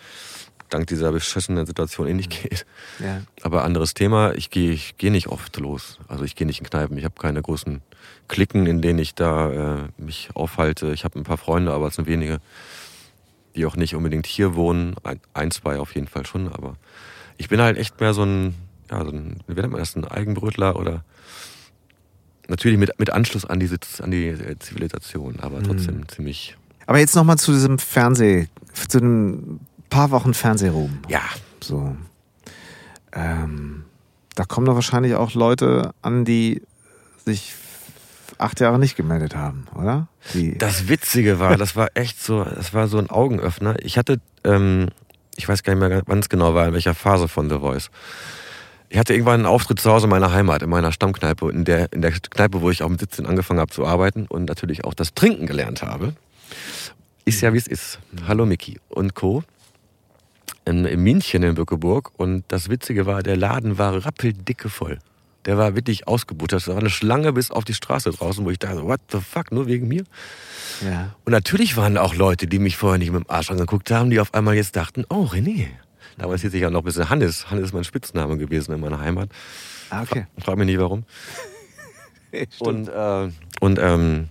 dank dieser beschissenen Situation eh nicht mhm. geht. Ja. Aber anderes Thema, ich gehe ich geh nicht oft los. Also ich gehe nicht in Kneipen. Ich habe keine großen Klicken, in denen ich da äh, mich aufhalte. Ich habe ein paar Freunde, aber es sind wenige die auch nicht unbedingt hier wohnen. Ein, ein, zwei auf jeden Fall schon, aber ich bin halt echt mehr so ein, ja, so ein, wie nennt man das, ein Eigenbrötler oder natürlich mit, mit Anschluss an die, an die äh, Zivilisation, aber mhm. trotzdem mhm. ziemlich. Aber jetzt nochmal zu diesem Fernseh, zu den paar Wochen Fernsehruhm. Ja. So. Ähm, da kommen doch wahrscheinlich auch Leute an, die sich acht Jahre nicht gemeldet haben, oder? Die das Witzige war, das war echt so, das war so ein Augenöffner. Ich hatte, ähm, ich weiß gar nicht mehr, wann es genau war, in welcher Phase von The Voice. Ich hatte irgendwann einen Auftritt zu Hause in meiner Heimat, in meiner Stammkneipe, in der, in der Kneipe, wo ich auch mit 17 angefangen habe zu arbeiten und natürlich auch das Trinken gelernt habe. Ist ja wie es ist. Hallo Mickey und Co. In, in München in Bückeburg und das Witzige war, der Laden war rappeldicke voll. Der war wirklich ausgebuttert. Das war eine Schlange bis auf die Straße draußen, wo ich dachte, what the fuck, nur wegen mir? Ja. Und natürlich waren auch Leute, die mich vorher nicht mit dem Arsch angeguckt haben, die auf einmal jetzt dachten, oh René. Damals hieß ich ja noch ein bisschen Hannes. Hannes ist mein Spitzname gewesen in meiner Heimat. Ah, okay. Frag, frag mich nie warum. *laughs* und äh, und ähm,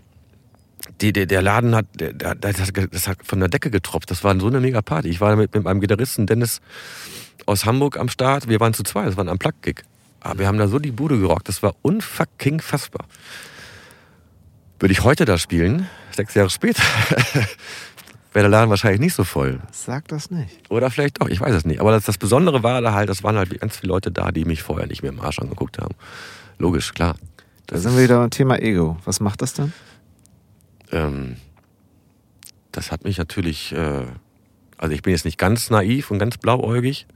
die, der, der Laden hat, der, der, das hat von der Decke getropft. Das war so eine mega Party. Ich war mit, mit meinem Gitarristen Dennis aus Hamburg am Start. Wir waren zu zweit. Das war ein Plug-Gig. Aber wir haben da so die Bude gerockt, das war unfucking fassbar. Würde ich heute da spielen, sechs Jahre später, *laughs* wäre der Laden wahrscheinlich nicht so voll. Sag das nicht. Oder vielleicht doch, ich weiß es nicht. Aber das, das Besondere war da halt, das waren halt ganz viele Leute da, die mich vorher nicht mehr im Arsch angeguckt haben. Logisch, klar. Da sind wir wieder beim Thema Ego. Was macht das dann? Ähm, das hat mich natürlich, äh, also ich bin jetzt nicht ganz naiv und ganz blauäugig,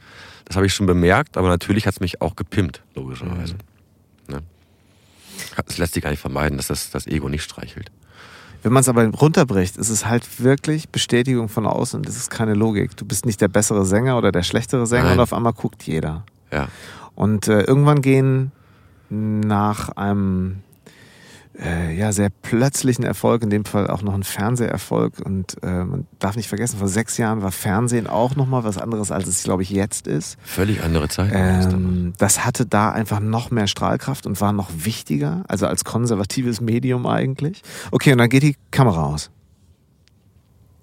das habe ich schon bemerkt, aber natürlich hat es mich auch gepimpt, logischerweise. Mhm. Ne? Es lässt sich gar nicht vermeiden, dass das, das Ego nicht streichelt. Wenn man es aber runterbricht, ist es halt wirklich Bestätigung von außen und es ist keine Logik. Du bist nicht der bessere Sänger oder der schlechtere Sänger Nein. und auf einmal guckt jeder. Ja. Und äh, irgendwann gehen nach einem äh, ja, sehr plötzlichen Erfolg, in dem Fall auch noch ein Fernseherfolg. Und äh, man darf nicht vergessen, vor sechs Jahren war Fernsehen auch nochmal was anderes, als es, glaube ich, jetzt ist. Völlig andere Zeit. Ähm, das hatte da einfach noch mehr Strahlkraft und war noch wichtiger, also als konservatives Medium eigentlich. Okay, und dann geht die Kamera aus.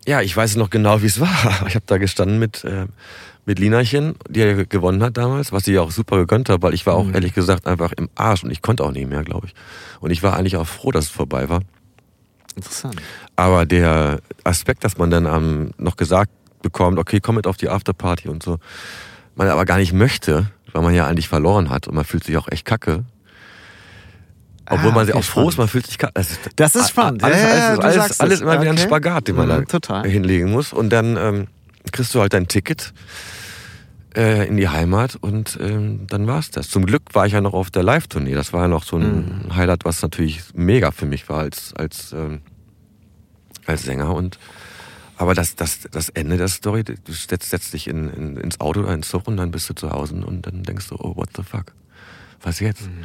Ja, ich weiß noch genau, wie es war. *laughs* Ich habe da gestanden mit, äh, mit Linachen, die ja gewonnen hat damals, was ich auch super gegönnt habe, weil ich war auch Mhm. ehrlich gesagt einfach im Arsch und ich konnte auch nicht mehr, glaube ich. Und ich war eigentlich auch froh, dass es vorbei war. Interessant. Aber der Aspekt, dass man dann ähm, noch gesagt bekommt, okay, komm mit auf die Afterparty und so, man aber gar nicht möchte, weil man ja eigentlich verloren hat und man fühlt sich auch echt kacke. Obwohl Ah, man sich okay, auch froh ist, man fühlt sich kacke. Das ist, Das ist spannend. Alles, alles, alles, alles es. immer wieder ein Okay. Spagat, den man Mhm, da total. hinlegen muss. Und dann ähm, kriegst du halt dein Ticket äh, in die Heimat und ähm, dann war's das. Zum Glück war ich ja noch auf der Live-Tournee. Das war ja noch so ein Mhm. Highlight, was natürlich mega für mich war als, als, ähm, als Sänger. Und aber das, das, das Ende der Story, du setzt, setzt dich in, in, ins Auto oder ins Zug und dann bist du zu Hause und dann denkst du, oh, what the fuck? Was jetzt? Mhm.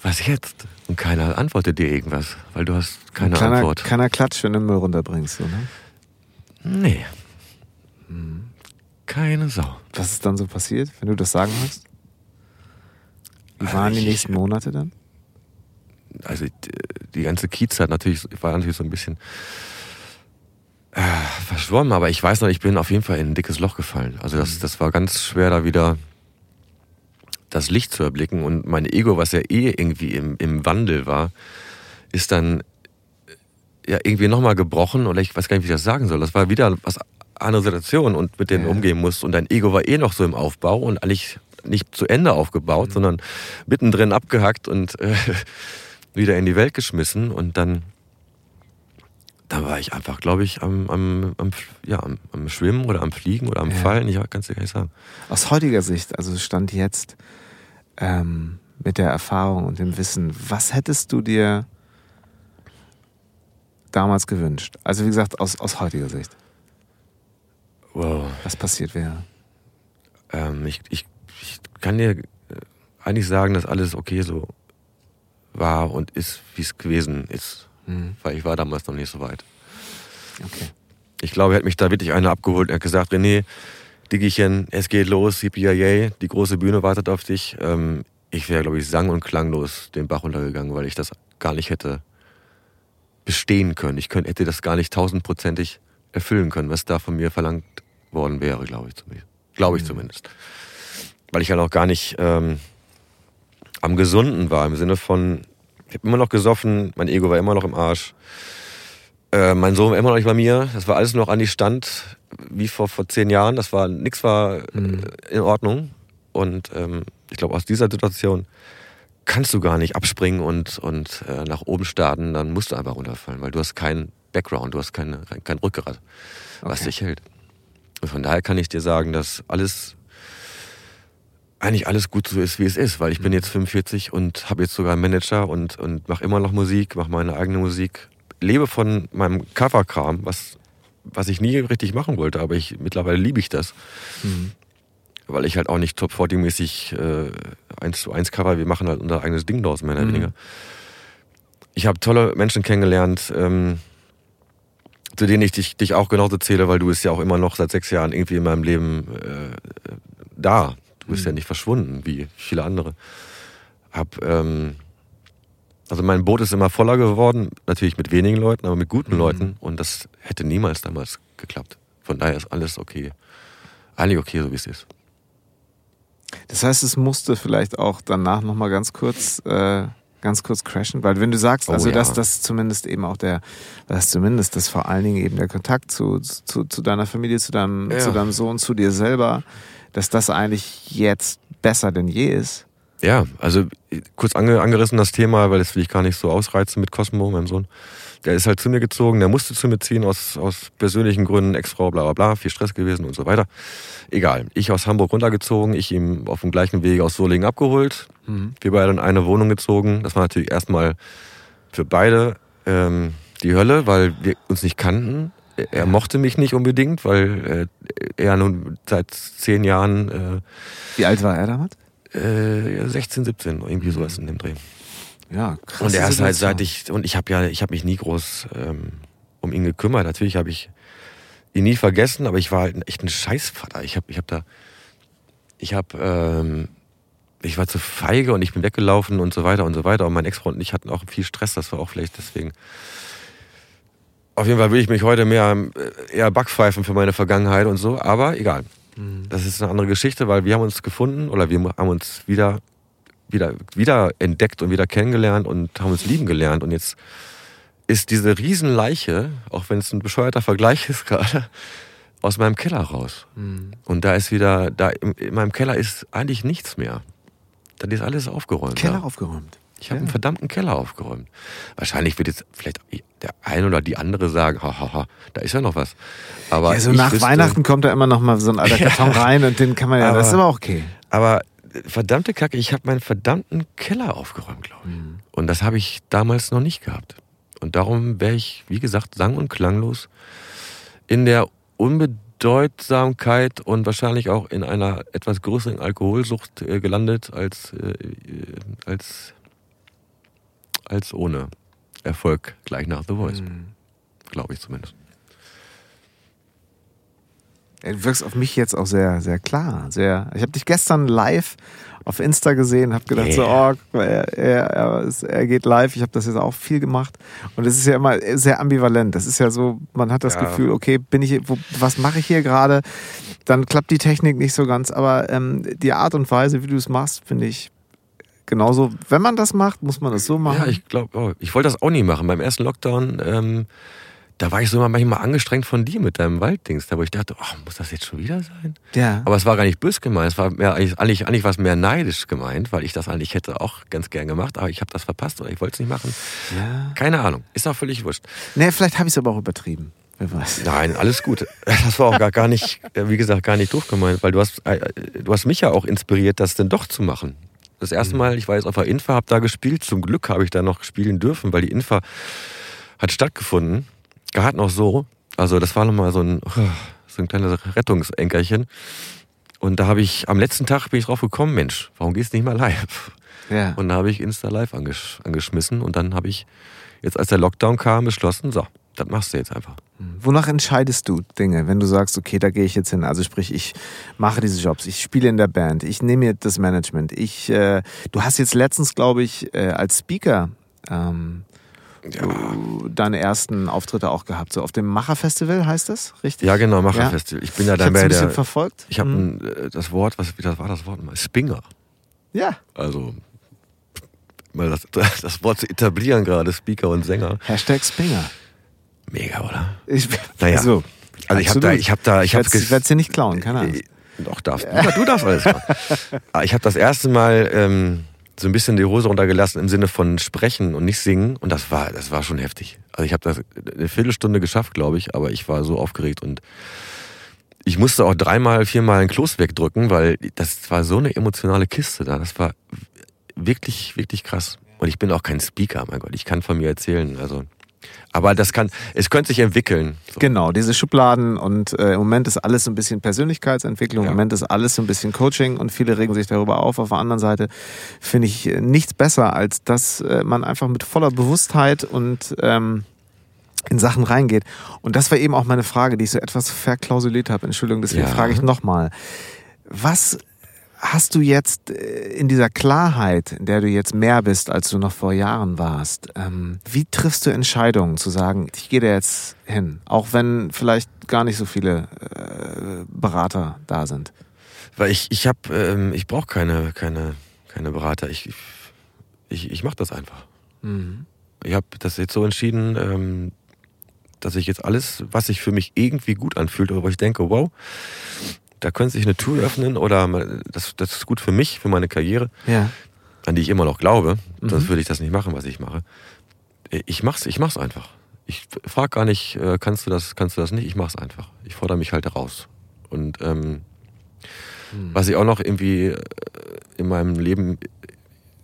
Was jetzt? Und keiner antwortet dir irgendwas, weil du hast keine Ein kleiner, Antwort. Kleiner Klatsch, wenn du Müll runterbringst. So, ne? Nee. Mhm. Keine Sau. Was ist dann so passiert, wenn du das sagen musst? Wie Also waren die ich- nächsten Monate dann? Also die, die ganze Kiezzeit natürlich war natürlich so ein bisschen äh, verschwommen, aber ich weiß noch, ich bin auf jeden Fall in ein dickes Loch gefallen. Also das, das war ganz schwer, da wieder das Licht zu erblicken. Und mein Ego, was ja eh irgendwie im, im Wandel war, ist dann äh, ja irgendwie nochmal gebrochen oder ich weiß gar nicht, wie ich das sagen soll. Das war wieder was andere Situation und mit denen Ja. umgehen musst. Und dein Ego war eh noch so im Aufbau und eigentlich nicht zu Ende aufgebaut, sondern mittendrin abgehackt und äh, *laughs* wieder in die Welt geschmissen. Und dann, dann war ich einfach, glaube ich, am, am, am, ja, am, am Schwimmen oder am Fliegen oder am Ja. Fallen. Ich kann es dir gar nicht sagen. Aus heutiger Sicht, also Stand jetzt, ähm, mit der Erfahrung und dem Wissen, was hättest du dir damals gewünscht? Also wie gesagt, aus, aus heutiger Sicht. Was passiert wäre. Ähm, ich, ich, ich kann dir äh, eigentlich sagen, dass alles okay so war und ist, wie es gewesen ist. Mhm. Weil ich war damals noch nicht so weit. Okay. Ich glaube, er hat mich da wirklich einer abgeholt und hat gesagt, René, Diggchen, es geht los, yippie die große Bühne wartet auf dich. Ähm, ich wäre, glaube ich, sang- und klanglos den Bach runtergegangen, weil ich das gar nicht hätte bestehen können. Ich hätte das gar nicht tausendprozentig erfüllen können, was da von mir verlangt worden wäre, glaube ich zumindest. Glaube ich zumindest. Weil ich halt auch gar nicht ähm, am Gesunden war, im Sinne von, ich habe immer noch gesoffen, mein Ego war immer noch im Arsch. Äh, mein Sohn war immer noch nicht bei mir. Das war alles noch an die Stand wie vor, vor zehn Jahren. Das war, nix war äh, in Ordnung. Und ähm, ich glaube, aus dieser Situation kannst du gar nicht abspringen und, und äh, nach oben starten. Dann musst du einfach runterfallen, weil du hast keinen Background, du hast keine, kein, kein Rückgrat, was Okay. dich hält. Von daher kann ich dir sagen, dass alles eigentlich alles gut so ist, wie es ist, weil ich bin jetzt 45 und habe jetzt sogar einen Manager und, und mache immer noch Musik, mache meine eigene Musik, lebe von meinem Coverkram, was, was ich nie richtig machen wollte, aber ich, mittlerweile liebe ich das, Mhm. weil ich halt auch nicht Top 40 mäßig äh, 1 zu 1 Cover, wir machen halt unser eigenes Ding draus, mehr oder Mhm. weniger. Ich habe tolle Menschen kennengelernt, ähm, zu denen ich dich, dich auch genauso zähle, weil du bist ja auch immer noch seit sechs Jahren irgendwie in meinem Leben äh, da. Du bist ja nicht verschwunden, wie viele andere. Hab, ähm, also mein Boot ist immer voller geworden, natürlich mit wenigen Leuten, aber mit guten Mhm. Leuten. Und das hätte niemals damals geklappt. Von daher ist alles okay. Eigentlich okay, so wie es ist. Das heißt, es musste vielleicht auch danach nochmal ganz kurz, äh, ganz kurz crashen, weil wenn du sagst, Oh also ja. dass das zumindest eben auch der, dass zumindest das vor allen Dingen eben der Kontakt zu, zu, zu deiner Familie, zu deinem, Ja. zu deinem Sohn, zu dir selber, dass das eigentlich jetzt besser denn je ist. Ja, also kurz ange, angerissen das Thema, weil das will ich gar nicht so ausreizen mit Cosmo, meinem Sohn. Der ist halt zu mir gezogen, der musste zu mir ziehen aus, aus persönlichen Gründen, Ex-Frau, bla bla bla, viel Stress gewesen und so weiter. Egal. Ich aus Hamburg runtergezogen, ich ihm auf dem gleichen Wege aus Solingen abgeholt. Wir beide in eine Wohnung gezogen. Das war natürlich erstmal für beide ähm, die Hölle, weil wir uns nicht kannten. Er mochte mich nicht unbedingt, weil äh, er nun seit zehn Jahren. Äh, Wie alt war er damals? Äh, 16, 17, irgendwie sowas in dem Dreh. Ja, krass. Und er ist halt seit ich und ich habe ja, ich habe mich nie groß ähm, um ihn gekümmert. Natürlich habe ich ihn nie vergessen, aber ich war halt echt ein Scheißvater. Ich habe, ich habe da, ich habe, ähm, ich war zu feige und ich bin weggelaufen und so weiter und so weiter. Und mein Ex-Freund und ich hatten auch viel Stress. Das war auch vielleicht deswegen. Auf jeden Fall will ich mich heute mehr äh, eher backpfeifen für meine Vergangenheit und so. Aber egal. Mhm. Das ist eine andere Geschichte, weil wir haben uns gefunden oder wir haben uns wieder wieder, wieder entdeckt und wieder kennengelernt und haben uns lieben gelernt. Und jetzt ist diese Riesenleiche, auch wenn es ein bescheuerter Vergleich ist *laughs* gerade, aus meinem Keller raus. Mhm. Und da ist wieder, da in, in meinem Keller ist eigentlich nichts mehr. Da ist alles aufgeräumt. Keller ja. aufgeräumt. Ich habe Ja. einen verdammten Keller aufgeräumt. Wahrscheinlich wird jetzt vielleicht der eine oder die andere sagen, hahaha, da ist ja noch was. Aber Ja, so nach wüsste- Weihnachten kommt da immer noch mal so ein alter. *laughs* Karton rein und den kann man ja, das ist Aber- aber okay. Aber verdammte Kacke, ich habe meinen verdammten Keller aufgeräumt, glaube ich. Mhm. Und das habe ich damals noch nicht gehabt. Und darum wäre ich, wie gesagt, sang- und klanglos in der Unbedeutsamkeit und wahrscheinlich auch in einer etwas größeren Alkoholsucht äh, gelandet als, äh, als, als ohne Erfolg gleich nach The Voice. Mhm. Glaube ich zumindest. Du wirkst auf mich jetzt auch sehr, sehr klar. Sehr. Ich habe dich gestern live auf Insta gesehen, habe gedacht so, Yeah. oh, guck mal, er, er, er, er geht live. Ich habe das jetzt auch viel gemacht und es ist ja immer sehr ambivalent. Das ist ja so, man hat das Ja. Gefühl, okay, bin ich, wo, was mache ich hier gerade? Dann klappt die Technik nicht so ganz, aber ähm, die Art und Weise, wie du es machst, finde ich genauso. Wenn man das macht, muss man das so machen. Ja, ich glaube, oh, ich wollte das auch nie machen. Beim ersten Lockdown, ähm, da war ich so manchmal angestrengt von dir mit deinem Walddings, da wo ich dachte, oh, muss das jetzt schon wieder sein? ja. Aber es war gar nicht bös gemeint, es war mehr, eigentlich, eigentlich, was mehr neidisch gemeint, weil ich das eigentlich hätte auch ganz gern gemacht, aber ich habe das verpasst oder ich wollte es nicht machen. ja. Keine Ahnung, ist auch völlig wurscht. Nee, vielleicht habe ich es aber auch übertrieben. Wer weiß. Nein, alles gut. *laughs* Das war auch gar, gar nicht, wie gesagt, gar nicht doof gemeint, weil du hast, äh, du hast mich ja auch inspiriert, das denn doch zu machen. Das erste Mal, ich war jetzt auf der Infa, habe da gespielt. Zum Glück habe ich da noch spielen dürfen, weil die Infa hat stattgefunden. Gerade noch so. Also das war nochmal so ein, so ein kleines Rettungsenkerchen. Und da habe ich, am letzten Tag bin ich drauf gekommen, Mensch, warum gehst du nicht mal live? Ja. Und da habe ich Insta Live angesch angeschmissen und dann habe ich jetzt, als der Lockdown kam, beschlossen, so, das machst du jetzt einfach. Wonach entscheidest du Dinge, wenn du sagst, okay, da gehe ich jetzt hin? Also sprich, ich mache diese Jobs, ich spiele in der Band, ich nehme mir das Management. Ich, äh, du hast jetzt letztens, glaube ich, äh, als Speaker ähm, du, deine ersten Auftritte auch gehabt, so auf dem Macherfestival heißt das, richtig? Ja, genau, Macherfestival. Ich bin ja Ich dann ein bei bisschen der. verfolgt. Ich habe Mhm. das Wort, was das war das Wort mal? Spinger. ja, Also mal das, *laughs* das Wort zu etablieren gerade, Speaker und Sänger. Hashtag Spinger. Mega, oder? Ich, Naja. also, Also ich habe da, ich habe da, ich habe werde es dir nicht klauen, keine Ahnung. Doch, darfst du. Du darfst alles machen. Aber *laughs* ich habe das erste Mal ähm, so ein bisschen die Hose runtergelassen im Sinne von sprechen und nicht singen. Und das war, das war schon heftig. Also ich habe das eine Viertelstunde geschafft, glaube ich, aber ich war so aufgeregt und ich musste auch dreimal, viermal ein Kloß wegdrücken, weil das war so eine emotionale Kiste da. Das war wirklich, wirklich krass. Und ich bin auch kein Speaker, mein Gott. Ich kann von mir erzählen. Also, aber das kann, es könnte sich entwickeln. So. Genau, diese Schubladen und äh, im Moment ist alles so ein bisschen Persönlichkeitsentwicklung, Ja. im Moment ist alles so ein bisschen Coaching und viele regen sich darüber auf. Auf der anderen Seite finde ich äh, nichts besser, als dass äh, man einfach mit voller Bewusstheit und ähm, in Sachen reingeht. Und das war eben auch meine Frage, die ich so etwas verklausuliert habe. Entschuldigung, deswegen Ja. frage ich nochmal. Was hast du jetzt äh, in dieser Klarheit, in der du jetzt mehr bist, als du noch vor Jahren warst, ähm, wie triffst du Entscheidungen zu sagen, ich gehe da jetzt hin, auch wenn vielleicht gar nicht so viele äh, Berater da sind? Weil ich, ich habe, ähm, ich brauche keine, keine, keine Berater. Ich, ich, ich mache das einfach. Mhm. Ich habe das jetzt so entschieden, ähm, dass ich jetzt alles, was sich für mich irgendwie gut anfühlt, wo ich denke, wow, da könnte sich eine Tour öffnen oder das, das ist gut für mich, für meine Karriere, Ja. an die ich immer noch glaube. Sonst Mhm. würde ich das nicht machen, was ich mache. Ich mach's, ich mach's einfach. Ich frage gar nicht, äh, kannst du das, kannst du das nicht? Ich mach's einfach. Ich fordere mich halt raus. Und ähm, was ich auch noch irgendwie äh, in meinem Leben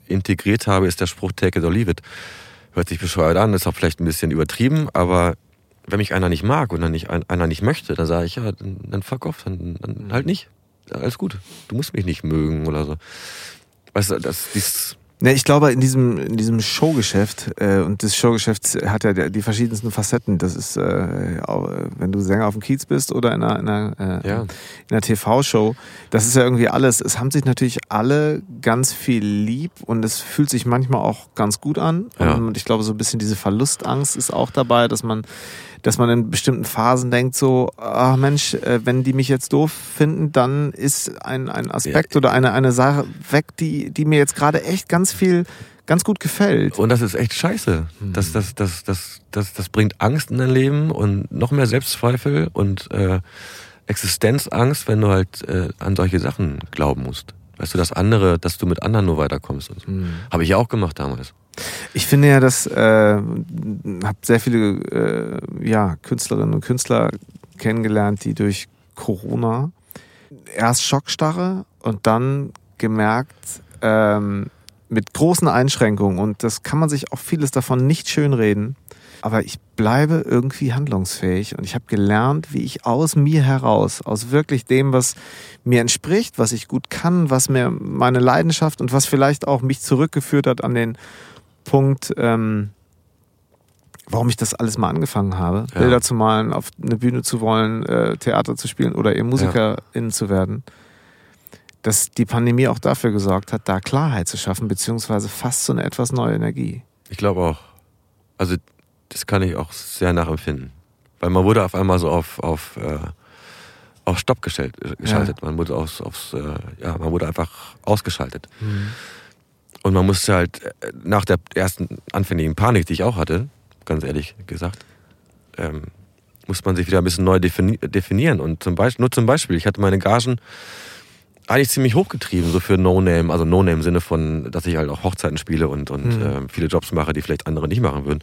integriert habe, ist der Spruch Take it or leave it. hört sich bescheuert an, ist auch vielleicht ein bisschen übertrieben, aber wenn mich einer nicht mag und dann nicht, einer nicht möchte, dann sage ich, ja, dann, dann fuck off, dann, dann halt nicht. Alles gut. Du musst mich nicht mögen oder so. Weißt du, das, dies, Ne, ich glaube, in diesem, in diesem Showgeschäft, äh, und das Showgeschäft hat ja die verschiedensten Facetten. Das ist, äh, wenn du Sänger auf dem Kiez bist oder in einer, in einer, äh, Ja. in einer TV-Show, das ist ja irgendwie alles. Es haben sich natürlich alle ganz viel lieb und es fühlt sich manchmal auch ganz gut an. Ja. Und ich glaube, so ein bisschen diese Verlustangst ist auch dabei, dass man dass man in bestimmten Phasen denkt so, ach Mensch, äh, wenn die mich jetzt doof finden, dann ist ein, ein Aspekt Ja. oder eine, eine Sache weg, die, die mir jetzt gerade echt ganz viel, ganz gut gefällt. Und das ist echt scheiße. Das, das, das, das, das, das bringt Angst in dein Leben und noch mehr Selbstzweifel und äh, Existenzangst, wenn du halt äh, an solche Sachen glauben musst. Weißt du, das andere, dass du mit anderen nur weiterkommst. Und so. Habe ich ja auch gemacht damals. Ich finde ja, dass äh, habe sehr viele äh, ja, Künstlerinnen und Künstler kennengelernt, die durch Corona erst Schockstarre und dann gemerkt, ähm, mit großen Einschränkungen, und das kann man sich auch vieles davon nicht schönreden, aber ich bleibe irgendwie handlungsfähig. Und ich habe gelernt, wie ich aus mir heraus, aus wirklich dem, was mir entspricht, was ich gut kann, was mir meine Leidenschaft und was vielleicht auch mich zurückgeführt hat an den Punkt, ähm, warum ich das alles mal angefangen habe, Ja. Bilder zu malen, auf eine Bühne zu wollen, äh, Theater zu spielen oder eben Musikerin zu werden, dass die Pandemie auch dafür gesorgt hat, da Klarheit zu schaffen, beziehungsweise fast so eine etwas neue Energie. Ich glaube auch. Also das kann ich auch sehr nachempfinden. Weil man wurde auf einmal so auf, auf, äh, auf Stopp gestellt, äh, geschaltet. Man wurde aufs, aufs äh, ja, man wurde einfach ausgeschaltet. Und man musste halt äh, nach der ersten anfängigen Panik, die ich auch hatte, ganz ehrlich gesagt, ähm, muss man sich wieder ein bisschen neu defini definieren. Und zum Beispiel, nur zum Beispiel, ich hatte meine Gagen eigentlich ziemlich hochgetrieben, so für No-Name, also No-Name im Sinne von, dass ich halt auch Hochzeiten spiele und, und Mhm. ähm, viele Jobs mache, die vielleicht andere nicht machen würden.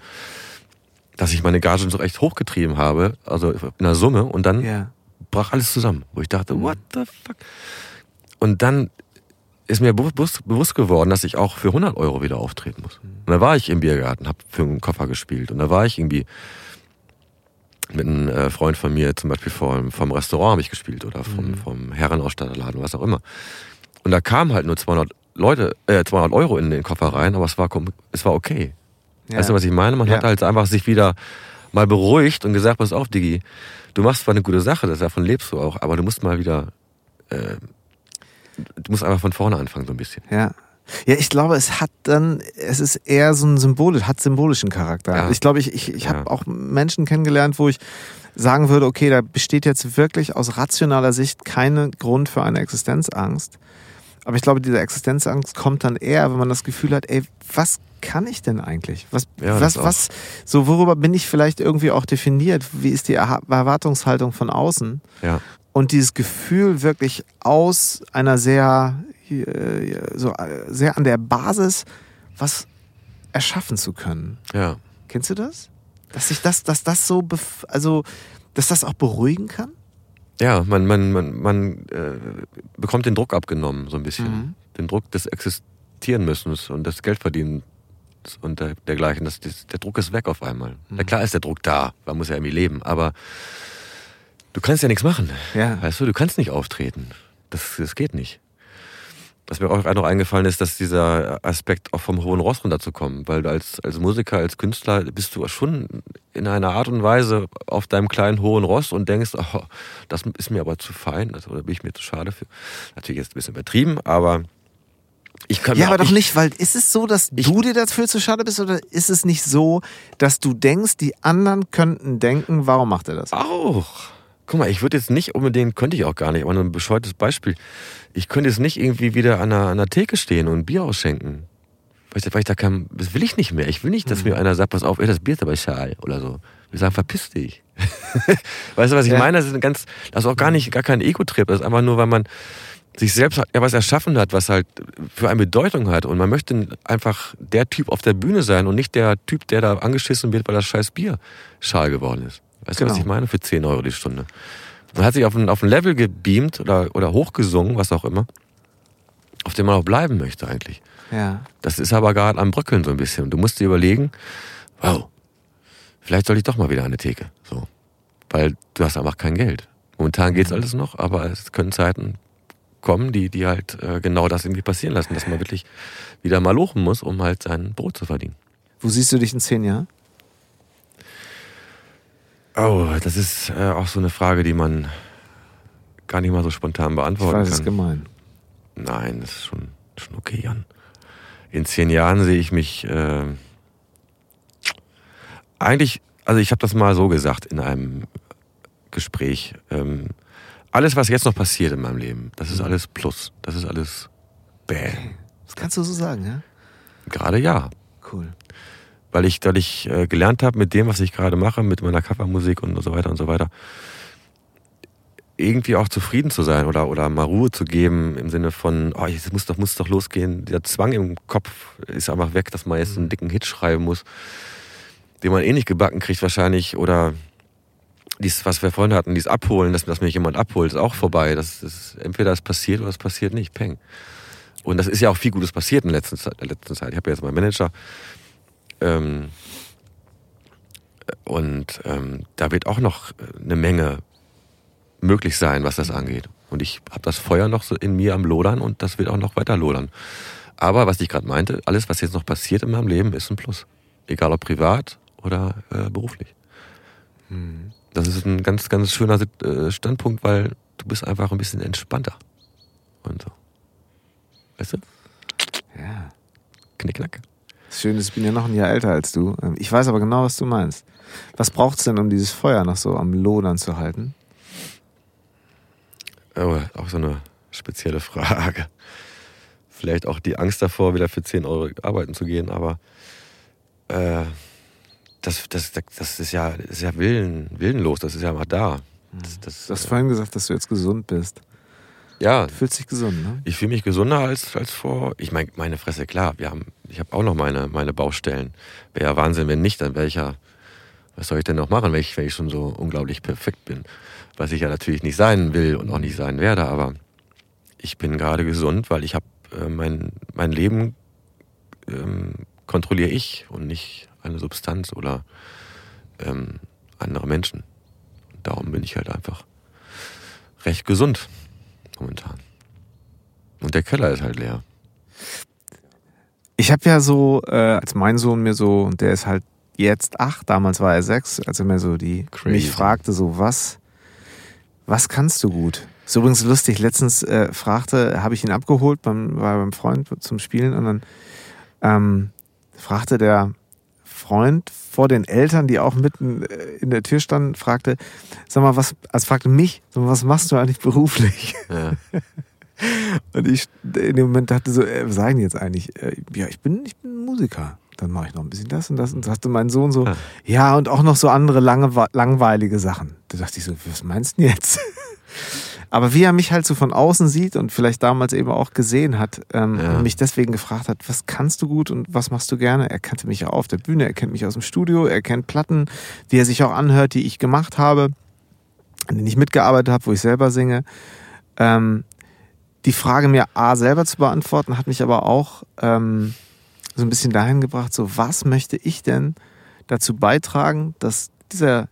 Dass ich meine Gagen so recht hochgetrieben habe, also in der Summe, und dann Ja. brach alles zusammen, wo ich Mhm. dachte, what the fuck? Und dann ist mir bewusst, bewusst geworden, dass ich auch für 100 Euro wieder auftreten muss. Und da war ich im Biergarten, habe für einen Koffer gespielt und da war ich irgendwie mit einem äh, Freund von mir zum Beispiel vom, vom Restaurant habe ich gespielt oder vom, Mhm. vom Herrenausstatterladen, was auch immer. Und da kamen halt nur 200 Leute, äh, 200 Euro in den Koffer rein, aber es war, es war okay. Ja. Weißt du, was ich meine? Man Ja. hat halt einfach sich wieder mal beruhigt und gesagt, pass auf, Digi, du machst zwar eine gute Sache, davon lebst du auch, aber du musst mal wieder, äh, du musst einfach von vorne anfangen so ein bisschen. Ja. Ja, ich glaube, es hat dann, es ist eher so ein symbolisch, hat symbolischen Charakter. Ja. Ich glaube, ich, ich, ich Ja. habe auch Menschen kennengelernt, wo ich sagen würde, okay, da besteht jetzt wirklich aus rationaler Sicht kein Grund für eine Existenzangst. Aber ich glaube, diese Existenzangst kommt dann eher, wenn man das Gefühl hat, ey, was kann ich denn eigentlich? Was, Ja, was, was, so worüber bin ich vielleicht irgendwie auch definiert? Wie ist die Erwartungshaltung von außen? Ja, und dieses Gefühl wirklich aus einer sehr äh, so äh, sehr an der Basis was erschaffen zu können. ja. Kennst du das? Dass sich das, dass das so, also dass das auch beruhigen kann? Ja, man, man, man, man äh, bekommt den Druck abgenommen, so ein bisschen. Mhm. Den Druck des Existieren müssen und des Geldverdienens und der, dergleichen. Das, das, der Druck ist weg auf einmal. Mhm. Na klar ist der Druck da, man muss ja irgendwie leben, aber du kannst ja nichts machen. Ja. Weißt du, du kannst nicht auftreten. Das, das geht nicht. Was mir auch noch eingefallen ist, dass dieser Aspekt auch vom hohen Ross runterzukommen, weil du als, als Musiker, als Künstler bist du schon in einer Art und Weise auf deinem kleinen hohen Ross und denkst, oh, das ist mir aber zu fein also, oder bin ich mir zu schade für. Natürlich jetzt ein bisschen übertrieben, aber ich kann Ja, aber auch, doch ich, nicht, weil ist es so, dass Ich- du dir dafür zu schade bist oder ist es nicht so, dass du denkst, die anderen könnten denken, warum macht er das? Auch. Guck mal, ich würde jetzt nicht unbedingt, könnte ich auch gar nicht, aber nur ein bescheuertes Beispiel. Ich könnte jetzt nicht irgendwie wieder an einer, an einer Theke stehen und ein Bier ausschenken. Weil ich, weil ich da kein, das will ich nicht mehr. Ich will nicht, dass mir einer sagt, pass auf, ey, das Bier ist aber schal oder so. Wir sagen, verpiss dich. *laughs* weißt du, was ich Ja. meine? Das ist ein ganz, das ist auch gar nicht, gar kein Ego-Trip. Das ist einfach nur, weil man sich selbst ja was erschaffen hat, was halt für eine Bedeutung hat. Und man möchte einfach der Typ auf der Bühne sein und nicht der Typ, der da angeschissen wird, weil das scheiß Bier schal geworden ist. Weißt du, was Genau. ich meine? Für 10 Euro die Stunde. Man hat sich auf ein, auf ein Level gebeamt oder, oder hochgesungen, was auch immer, auf dem man auch bleiben möchte eigentlich. Ja. Das ist aber gerade am Bröckeln so ein bisschen. Du musst dir überlegen, wow, vielleicht soll ich doch mal wieder an eine Theke. So. Weil du hast einfach kein Geld. Momentan geht's alles noch, aber es können Zeiten kommen, die, die halt äh, genau das irgendwie passieren lassen, dass man *laughs* wirklich wieder mal lochen muss, um halt sein Brot zu verdienen. Wo siehst du dich in zehn Jahren? Oh, das ist äh, auch so eine Frage, die man gar nicht mal so spontan Ich beantworten weiß, es ist kann. gemein. Nein, das ist schon, schon okay, Jan. In zehn Jahren sehe ich mich äh, eigentlich, also ich habe das mal so gesagt in einem Gespräch. Ähm, alles, was jetzt noch passiert in meinem Leben, das ist alles Plus. Das ist alles Bäh. Das kannst du so sagen, ja? Gerade ja. Cool. Weil ich, weil ich äh, gelernt habe mit dem, was ich gerade mache, mit meiner Covermusik und so weiter und so weiter, irgendwie auch zufrieden zu sein oder, oder mal Ruhe zu geben im Sinne von, oh, jetzt muss doch, muss doch losgehen. Der Zwang im Kopf ist einfach weg, dass man jetzt einen dicken Hit schreiben muss, den man eh nicht gebacken kriegt wahrscheinlich oder dies, was wir vorhin hatten, dies Abholen, dass, dass mich jemand abholt, ist auch vorbei. Das ist, entweder es passiert oder es passiert nicht. Peng. Und das ist ja auch viel Gutes passiert in der letzten Zeit. Der letzten Zeit. Ich habe ja jetzt meinen Manager. Ähm, und ähm, da wird auch noch eine Menge möglich sein, was das angeht. Und ich habe das Feuer noch so in mir am Lodern und das wird auch noch weiter lodern. Aber was ich gerade meinte, alles, was jetzt noch passiert in meinem Leben, ist ein Plus. Egal ob privat oder äh, beruflich. Das ist ein ganz, ganz schöner äh, Standpunkt, weil du bist einfach ein bisschen entspannter. Und so. Weißt du? Ja. Knickknack. Das Schöne ist, ich bin ja noch ein Jahr älter als du. Ähm, Ich weiß aber genau, was du meinst. Was braucht's denn, um dieses Feuer noch so am Lodern zu halten? Aber auch so eine spezielle Frage. Vielleicht auch die Angst davor, wieder für 10 Euro arbeiten zu gehen, aber äh, das, das, das ist ja, ist ja willen, willenlos, das ist ja mal da. Das, das, Du hast vorhin gesagt, dass du jetzt gesund bist. Ja, Du fühlst dich gesund, ne? ich fühle mich gesunder als, als vor. Ich meine, meine Fresse, klar, wir haben, ich habe auch noch meine, meine Baustellen. Wäre ja Wahnsinn, wenn nicht, dann wäre ich ja, was soll ich denn noch machen, wenn ich, wenn ich schon so unglaublich perfekt bin? Was ich ja natürlich nicht sein will und auch nicht sein werde, aber ich bin gerade gesund, weil ich habe äh, mein, mein Leben ähm, kontrolliere ich und nicht eine Substanz oder ähm, andere Menschen. Und darum bin ich halt einfach recht gesund momentan. Und der Keller ist halt leer. Ich habe ja so, äh, als mein Sohn mir so, und der ist halt jetzt acht, damals war er sechs, als er mir so die Crazy. mich fragte, so was, was kannst du gut? Ist übrigens lustig, letztens äh, fragte, habe ich ihn abgeholt, beim, war beim Freund zum Spielen und dann ähm, fragte der Freund vor den Eltern, die auch mitten äh, in der Tür standen, fragte, sag mal, was, also fragte mich, sag mal, was machst du eigentlich beruflich? Ja. *laughs* Und ich in dem Moment dachte so, äh, was sagen jetzt eigentlich? Äh, ja, ich bin, ich bin Musiker. Dann mache ich noch ein bisschen das und das. Und sagte mein Sohn so, Ah. ja, und auch noch so andere lange, langweilige Sachen. Da dachte ich so, was meinst du denn jetzt? *laughs* Aber wie er mich halt so von außen sieht und vielleicht damals eben auch gesehen hat ähm, Ja. und mich deswegen gefragt hat, was kannst du gut und was machst du gerne? Er kannte mich ja auf der Bühne, er kennt mich aus dem Studio, er kennt Platten, die er sich auch anhört, die ich gemacht habe, an denen ich mitgearbeitet habe, wo ich selber singe. Ähm, die Frage mir A selber zu beantworten, hat mich aber auch ähm, so ein bisschen dahin gebracht, so was möchte ich denn dazu beitragen, dass dieser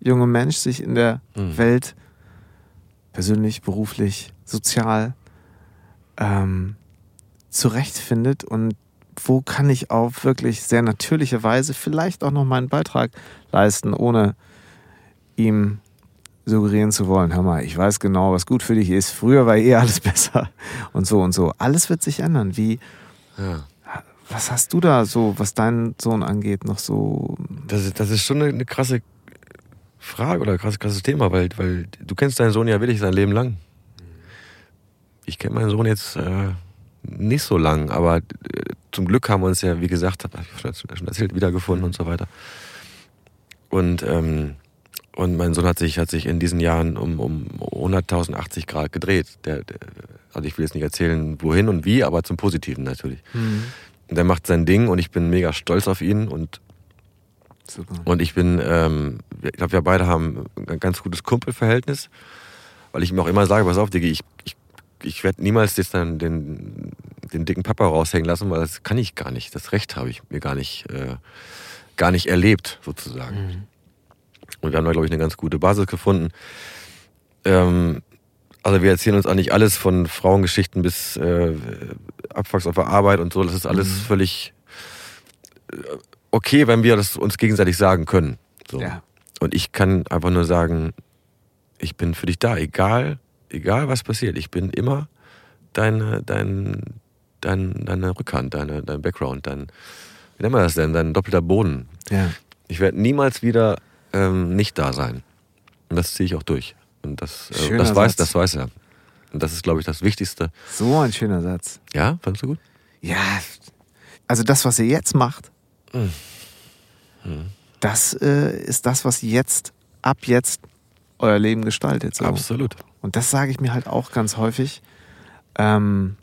junge Mensch sich in der Mhm. Welt persönlich, beruflich, sozial ähm, zurechtfindet und wo kann ich auf wirklich sehr natürliche Weise vielleicht auch noch meinen Beitrag leisten, ohne ihm suggerieren zu wollen, hör mal, ich weiß genau, was gut für dich ist. Früher war eh alles *laughs* besser und so und so. Alles wird sich ändern. Wie, Ja. was hast du da so, was deinen Sohn angeht, noch so? Das, ist, das ist schon eine, eine krasse Frage oder krasses, krasses Thema, weil, weil du kennst deinen Sohn ja wirklich sein Leben lang. Ich kenne meinen Sohn jetzt äh, nicht so lang, aber äh, zum Glück haben wir uns ja, wie gesagt, habe ich schon schon erzählt, wiedergefunden und so weiter. Und, ähm, und mein Sohn hat sich, hat sich in diesen Jahren um, um 100.080 Grad gedreht. Der, der, also ich will jetzt nicht erzählen, wohin und wie, aber zum Positiven natürlich. Und er macht sein Ding und ich bin mega stolz auf ihn und Super. und ich bin, ähm, ich glaube, wir beide haben ein ganz gutes Kumpelverhältnis, weil ich ihm auch immer sage, pass auf, Digi, ich, ich ich werde niemals jetzt dann den, den dicken Papa raushängen lassen, weil das kann ich gar nicht. Das Recht habe ich mir gar nicht, äh, gar nicht erlebt, sozusagen. Mhm. Und wir haben da, glaube ich, eine ganz gute Basis gefunden. Ähm, also wir erzählen uns eigentlich alles von Frauengeschichten bis äh, Abwachs auf der Arbeit und so. Das ist alles mhm. völlig äh, okay, wenn wir das uns gegenseitig sagen können. So. Ja. Und ich kann einfach nur sagen, ich bin für dich da, egal, egal was passiert. Ich bin immer deine, dein, dein, deine Rückhand, deine, dein Background, dein, wie nennen wir das denn, dein doppelter Boden. Ja. Ich werde niemals wieder ähm, nicht da sein. Und das ziehe ich auch durch. Und das, äh, das weiß, das weiß er. Und das ist, glaube ich, das Wichtigste. So ein schöner Satz. Ja, fandest du gut? Ja, also das, was ihr jetzt macht, mhm. Mhm. das äh, ist das, was jetzt, ab jetzt euer Leben gestaltet. So. Absolut. Und das sage ich mir halt auch ganz häufig. Ähm,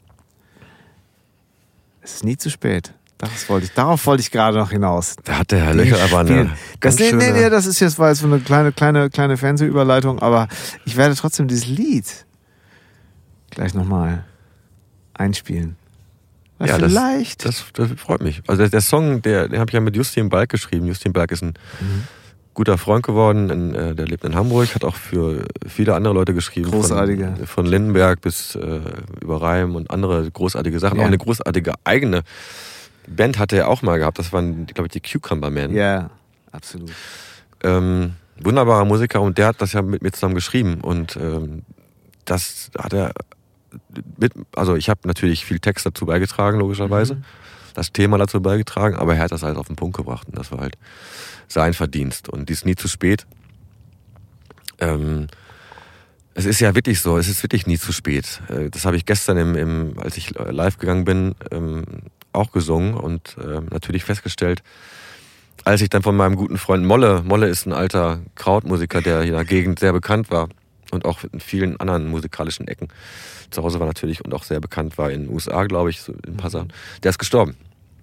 es ist nie zu spät. Das wollte ich, darauf wollte ich gerade noch hinaus. Da hat der Herr Löcher aber eine. Das, nee, nee, nee, das ist jetzt war jetzt so eine kleine, kleine, kleine Fernsehüberleitung, aber ich werde trotzdem dieses Lied gleich nochmal einspielen. Ja, vielleicht. Das, das, das, freut mich. Also der, der Song, der, den habe ich ja mit Justin Balk geschrieben. Justin Balk ist ein mhm guter Freund geworden. In, äh, der lebt in Hamburg, hat auch für viele andere Leute geschrieben. Großartige. Von, von Lindenberg bis äh, über Reim und andere großartige Sachen. Ja. Auch eine großartige eigene Band hatte er auch mal gehabt. Das waren, glaube ich, die Cucumber Men. Ja, absolut. Ähm, wunderbarer Musiker und der hat das ja mit mir zusammen geschrieben. Und ähm, das hat er mit, also ich habe natürlich viel Text dazu beigetragen, logischerweise. Mhm. Das Thema dazu beigetragen, aber er hat das halt auf den Punkt gebracht. Und das war halt sein Verdienst. Und die ist nie zu spät. Ähm, es ist ja wirklich so, es ist wirklich nie zu spät. Äh, das habe ich gestern, im, im, als ich live gegangen bin, ähm, auch gesungen und äh, natürlich festgestellt, als ich dann von meinem guten Freund Molle, Molle ist ein alter Krautmusiker, der in der Gegend sehr bekannt war und auch in vielen anderen musikalischen Ecken zu Hause war natürlich und auch sehr bekannt war in den USA, glaube ich, so in ein paar Sachen. Der ist gestorben.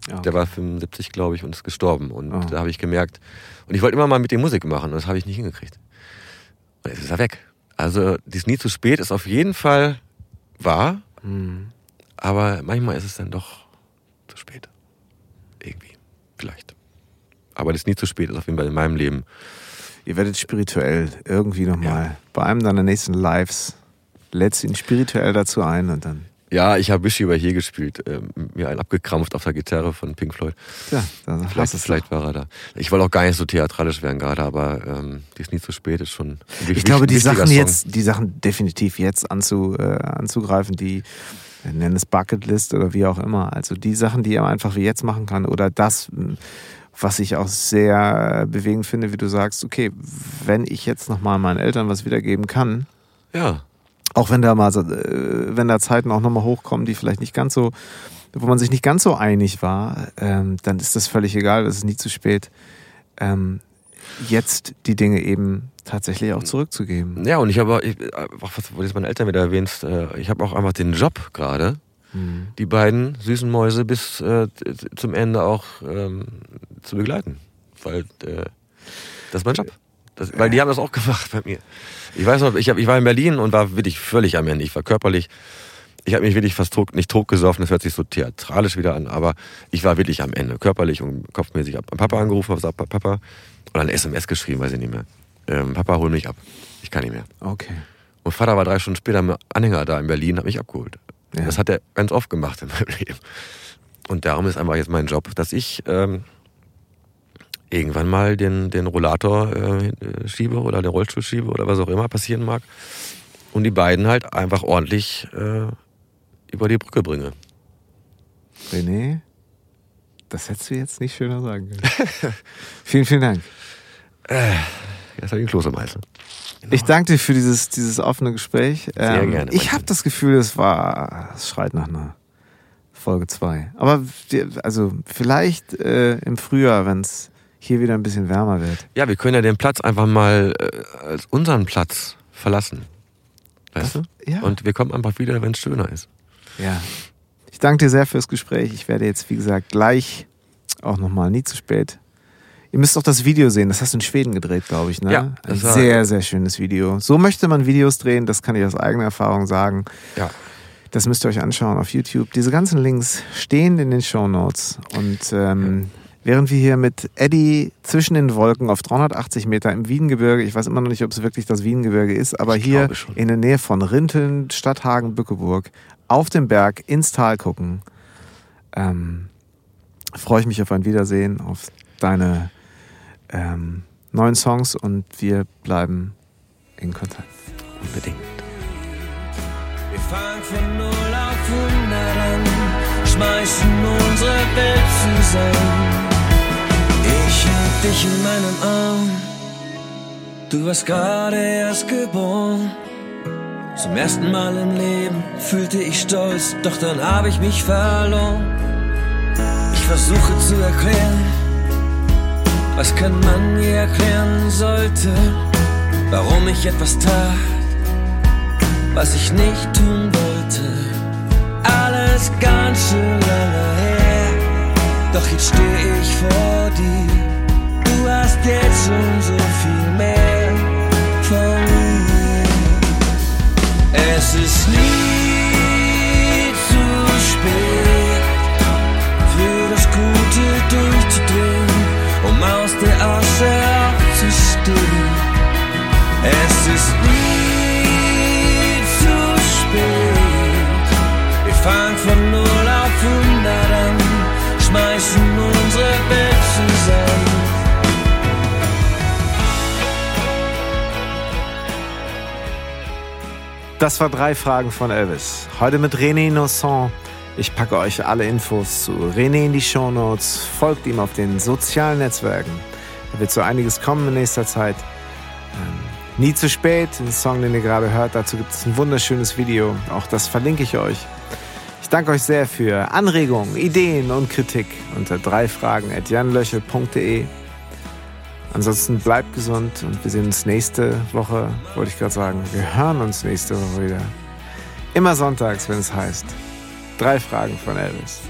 Ja. Der war 75, glaube ich, und ist gestorben. Und oh. da habe ich gemerkt, und ich wollte immer mal mit dem Musik machen, und das habe ich nicht hingekriegt. Und jetzt ist er weg. Also, dies nie zu spät ist auf jeden Fall wahr, mhm. aber manchmal ist es dann doch zu spät. Irgendwie. Vielleicht. Aber das nie zu spät ist auf jeden Fall in meinem Leben. Ihr werdet spirituell irgendwie nochmal ja. bei einem deiner nächsten Lives lädst ihn spirituell dazu ein und dann ja, ich habe Wischi über hier gespielt, äh, mir einen abgekrampft auf der Gitarre von Pink Floyd. Ja, dann vielleicht, vielleicht war er da. Ich wollte auch gar nicht so theatralisch werden gerade, aber ähm, die ist nie zu spät, ist schon. Ich glaube, die Sachen Song. jetzt, die Sachen definitiv jetzt anzu, äh, anzugreifen, die nennen es Bucketlist oder wie auch immer. Also die Sachen, die er einfach wie jetzt machen kann oder das, was ich auch sehr bewegend finde, wie du sagst, okay, wenn ich jetzt nochmal meinen Eltern was wiedergeben kann, ja auch wenn da mal, äh, wenn da Zeiten auch nochmal hochkommen, die vielleicht nicht ganz so, wo man sich nicht ganz so einig war, ähm, dann ist das völlig egal, es ist nie zu spät, ähm, jetzt die Dinge eben tatsächlich auch zurückzugeben. Ja, und ich habe, auch was du jetzt meine Eltern wieder erwähnst, äh, ich habe auch einfach den Job gerade, mhm. die beiden süßen Mäuse bis äh, zum Ende auch ähm, zu begleiten. Weil äh, das ist mein Job. Das, weil die haben das auch gemacht bei mir. Ich weiß noch, ich, hab, ich war in Berlin und war wirklich völlig am Ende. Ich war körperlich, ich habe mich wirklich fast tot, nicht totgesoffen, das hört sich so theatralisch wieder an, aber ich war wirklich am Ende, körperlich und kopfmäßig. Ich habe Papa angerufen, habe gesagt, Papa, und dann eine SMS geschrieben, weiß ich nicht mehr. Ähm, Papa, hol mich ab. Ich kann nicht mehr. Okay. Und Vater war drei Stunden später mit Anhänger da in Berlin, hat mich abgeholt. Ja. Das hat er ganz oft gemacht in meinem *laughs* Leben. Und darum ist einfach jetzt mein Job, dass ich ähm, irgendwann mal den, den Rollator äh, schiebe oder den Rollstuhl schiebe oder was auch immer passieren mag. Und die beiden halt einfach ordentlich äh, über die Brücke bringe. René, das hättest du jetzt nicht schöner sagen können. *laughs* vielen, vielen Dank. Äh, jetzt habe ich Kloß am Genau. Ich danke dir für dieses, dieses offene Gespräch. Sehr ähm, gerne. Ich habe das Gefühl, es war, es schreit nach einer Folge 2. Aber also vielleicht äh, im Frühjahr, wenn es hier wieder ein bisschen wärmer wird. Ja, wir können ja den Platz einfach mal äh, als unseren Platz verlassen. Weißt das, du? Ja. Und wir kommen einfach wieder, wenn es schöner ist. Ja. Ich danke dir sehr fürs Gespräch. Ich werde jetzt, wie gesagt, gleich auch nochmal nie zu spät. Ihr müsst auch das Video sehen. Das hast du in Schweden gedreht, glaube ich. Ne? Ja. Ein sehr, sehr schönes Video. So möchte man Videos drehen. Das kann ich aus eigener Erfahrung sagen. Ja. Das müsst ihr euch anschauen auf YouTube. Diese ganzen Links stehen in den Show Notes. Und ähm, während wir hier mit Eddie zwischen den Wolken auf 380 Meter im Wiengebirge, ich weiß immer noch nicht, ob es wirklich das Wiengebirge ist, aber Ich hier in der Nähe von Rinteln, Stadthagen, Bückeburg, auf dem Berg ins Tal gucken, ähm, freue ich mich auf ein Wiedersehen, auf deine ähm, neuen Songs und wir bleiben in Kontakt. Unbedingt. Wir fangen von null auf 100 an, schmeißen unsere Welt zusammen. Ich hab dich in meinem Arm, du warst gerade erst geboren. Zum ersten Mal im Leben fühlte ich Stolz, doch dann hab ich mich verloren. Ich versuche zu erklären, was kein Mann je erklären sollte, warum ich etwas tat was ich nicht tun wollte. Alles ganz schön lange her, doch jetzt stehe ich vor dir. Du hast jetzt schon so viel mehr von mir. Es ist nie fangen von null auf 100 an, schmeißen unsere Welt zusammen. Das war drei Fragen von Elvis. Heute mit René Innocent. Ich packe euch alle Infos zu René in die Shownotes. Folgt ihm auf den sozialen Netzwerken. Da wird so einiges kommen in nächster Zeit. Ähm, nie zu spät, den Song, den ihr gerade hört. Dazu gibt es ein wunderschönes Video. Auch das verlinke ich euch. Ich danke euch sehr für Anregungen, Ideen und Kritik unter dreifragen.janlöche.de. Ansonsten bleibt gesund und wir sehen uns nächste Woche, wollte ich gerade sagen. Wir hören uns nächste Woche wieder. Immer sonntags, wenn es heißt. Drei Fragen von Elvis.